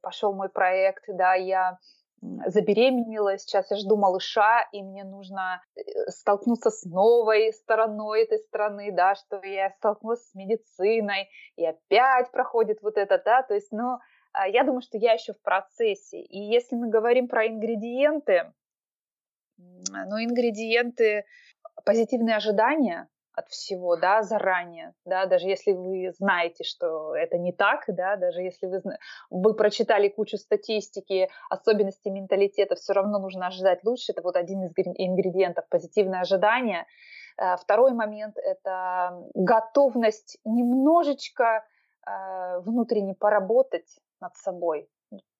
пошел мой проект, да, я забеременела, сейчас я жду малыша, и мне нужно э, столкнуться с новой стороной этой страны, да, что я столкнулась с медициной, и опять проходит вот это, да, то есть, ну, а, я думаю, что я еще в процессе. И если мы говорим про ингредиенты, ну, ингредиенты, позитивные ожидания, от всего, да, заранее, да, даже если вы знаете, что это не так, да, даже если вы, вы прочитали кучу статистики, особенностей менталитета, все равно нужно ожидать лучше, это вот один из ингредиентов позитивное ожидание. Э, второй момент – это готовность немножечко э, внутренне поработать над собой,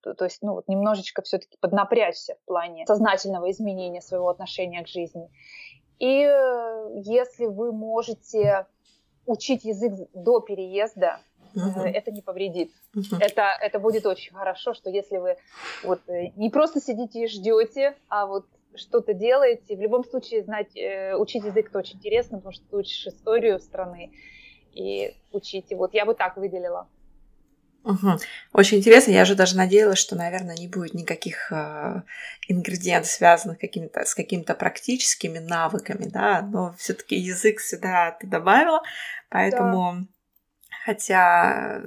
то есть, ну, вот немножечко все-таки поднапрячься в плане сознательного изменения своего отношения к жизни. И э, если вы можете учить язык до переезда, угу. это не повредит. Угу. Это, это будет очень хорошо, что если вы вот э, не просто сидите и ждете, а вот что-то делаете, в любом случае знать, учить язык это очень интересно, потому что ты учишь историю страны и учите. Вот я бы так выделила. Угу. Очень интересно. Я же даже надеялась, что, наверное, не будет никаких э, ингредиентов, связанных какими-то, с какими-то практическими навыками, да, но все-таки язык сюда ты добавила, поэтому, да. хотя,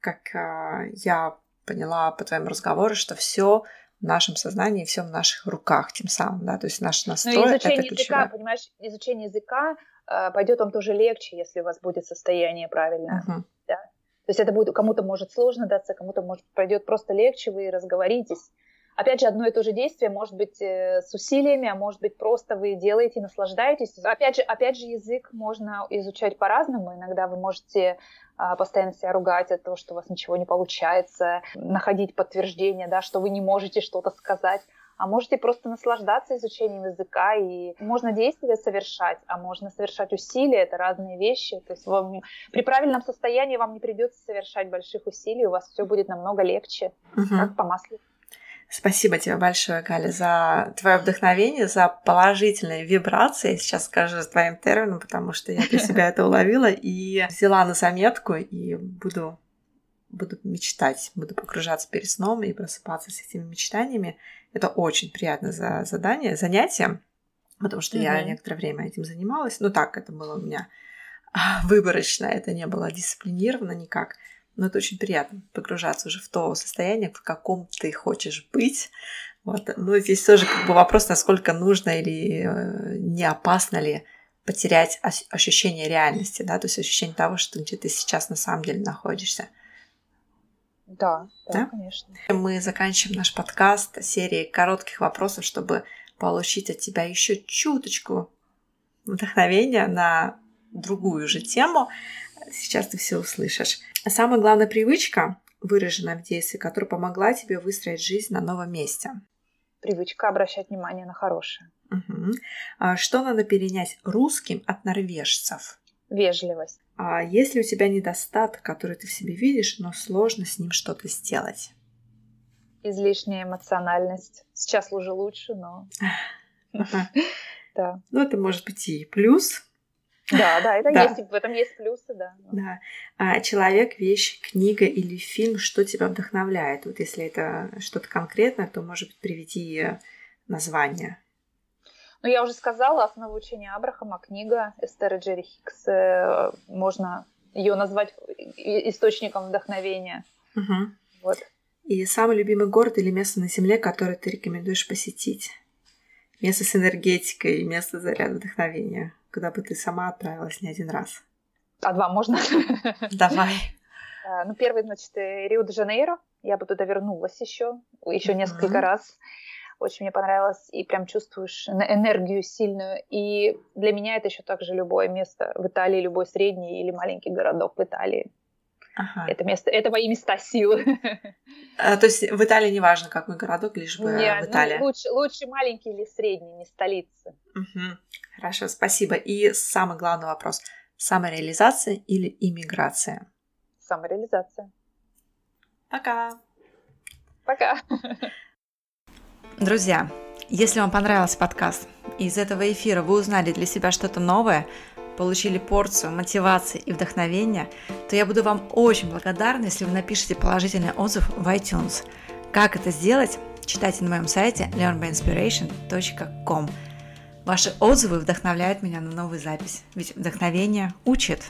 как э, я поняла по твоему разговору, что все в нашем сознании, все в наших руках, тем самым, да, то есть наш настрой. Но изучение это ключевое. языка, понимаешь, изучение языка э, пойдет вам тоже легче, если у вас будет состояние правильное, угу. То есть это будет кому-то может сложно даться, кому-то может пройдет просто легче, вы разговоритесь. Опять же, одно и то же действие может быть э, с усилиями, а может быть просто вы делаете, наслаждаетесь. Опять же, опять же, язык можно изучать по-разному. Иногда вы можете а, постоянно себя ругать от того, что у вас ничего не получается, находить подтверждение, да, что вы не можете что-то сказать а можете просто наслаждаться изучением языка, и можно действия совершать, а можно совершать усилия, это разные вещи. То есть вам, при правильном состоянии вам не придется совершать больших усилий, у вас все будет намного легче, угу. как по маслу. Спасибо тебе большое, Галя, за твое вдохновение, за положительные вибрации. Я сейчас скажу твоим термином, потому что я для себя это уловила и взяла на заметку и буду буду мечтать, буду погружаться перед сном и просыпаться с этими мечтаниями. Это очень приятное за задание, занятие, потому что mm-hmm. я некоторое время этим занималась. Ну так, это было у меня выборочно, это не было дисциплинировано никак. Но это очень приятно погружаться уже в то состояние, в каком ты хочешь быть. Вот. Но здесь тоже как бы вопрос, насколько нужно или э, не опасно ли потерять ощущение реальности, да, то есть ощущение того, что где ты сейчас на самом деле находишься. Да, да, да, конечно. Мы заканчиваем наш подкаст серией коротких вопросов, чтобы получить от тебя еще чуточку вдохновения на другую же тему. Сейчас ты все услышишь. Самая главная привычка, выраженная в действии, которая помогла тебе выстроить жизнь на новом месте. Привычка обращать внимание на хорошее. Угу. Что надо перенять русским от норвежцев? Вежливость. А есть ли у тебя недостаток, который ты в себе видишь, но сложно с ним что-то сделать? Излишняя эмоциональность. Сейчас уже лучше, но... Да. Ну, это может быть и плюс. Да, да, это да. есть, в этом есть плюсы, да. Да. А человек, вещь, книга или фильм, что тебя вдохновляет? Вот если это что-то конкретное, то, может быть, приведи название. Ну, я уже сказала, основа учения Абрахама, книга Эстера Джерри Хикс. Э, можно ее назвать источником вдохновения. Угу. Вот. И самый любимый город или место на Земле, который ты рекомендуешь посетить? Место с энергетикой, место заряда вдохновения, куда бы ты сама отправилась не один раз. А два можно? Давай. Э, ну, первый, значит, э, Рио-де-Жанейро. Я бы туда вернулась еще, еще несколько раз. Очень мне понравилось, и прям чувствуешь энергию сильную. И для меня это еще также любое место в Италии, любой средний или маленький городок в Италии. Ага. Это место, это мои места силы. А, то есть в Италии не важно, какой городок, лишь бы Нет, в Италии. Ну, лучше, лучше маленький или средний, не столица. Угу. Хорошо, спасибо. И самый главный вопрос: самореализация или иммиграция? Самореализация. Пока. Пока. Друзья, если вам понравился подкаст, и из этого эфира вы узнали для себя что-то новое, получили порцию мотивации и вдохновения, то я буду вам очень благодарна, если вы напишите положительный отзыв в iTunes. Как это сделать, читайте на моем сайте learnbyinspiration.com. Ваши отзывы вдохновляют меня на новую запись, ведь вдохновение учит.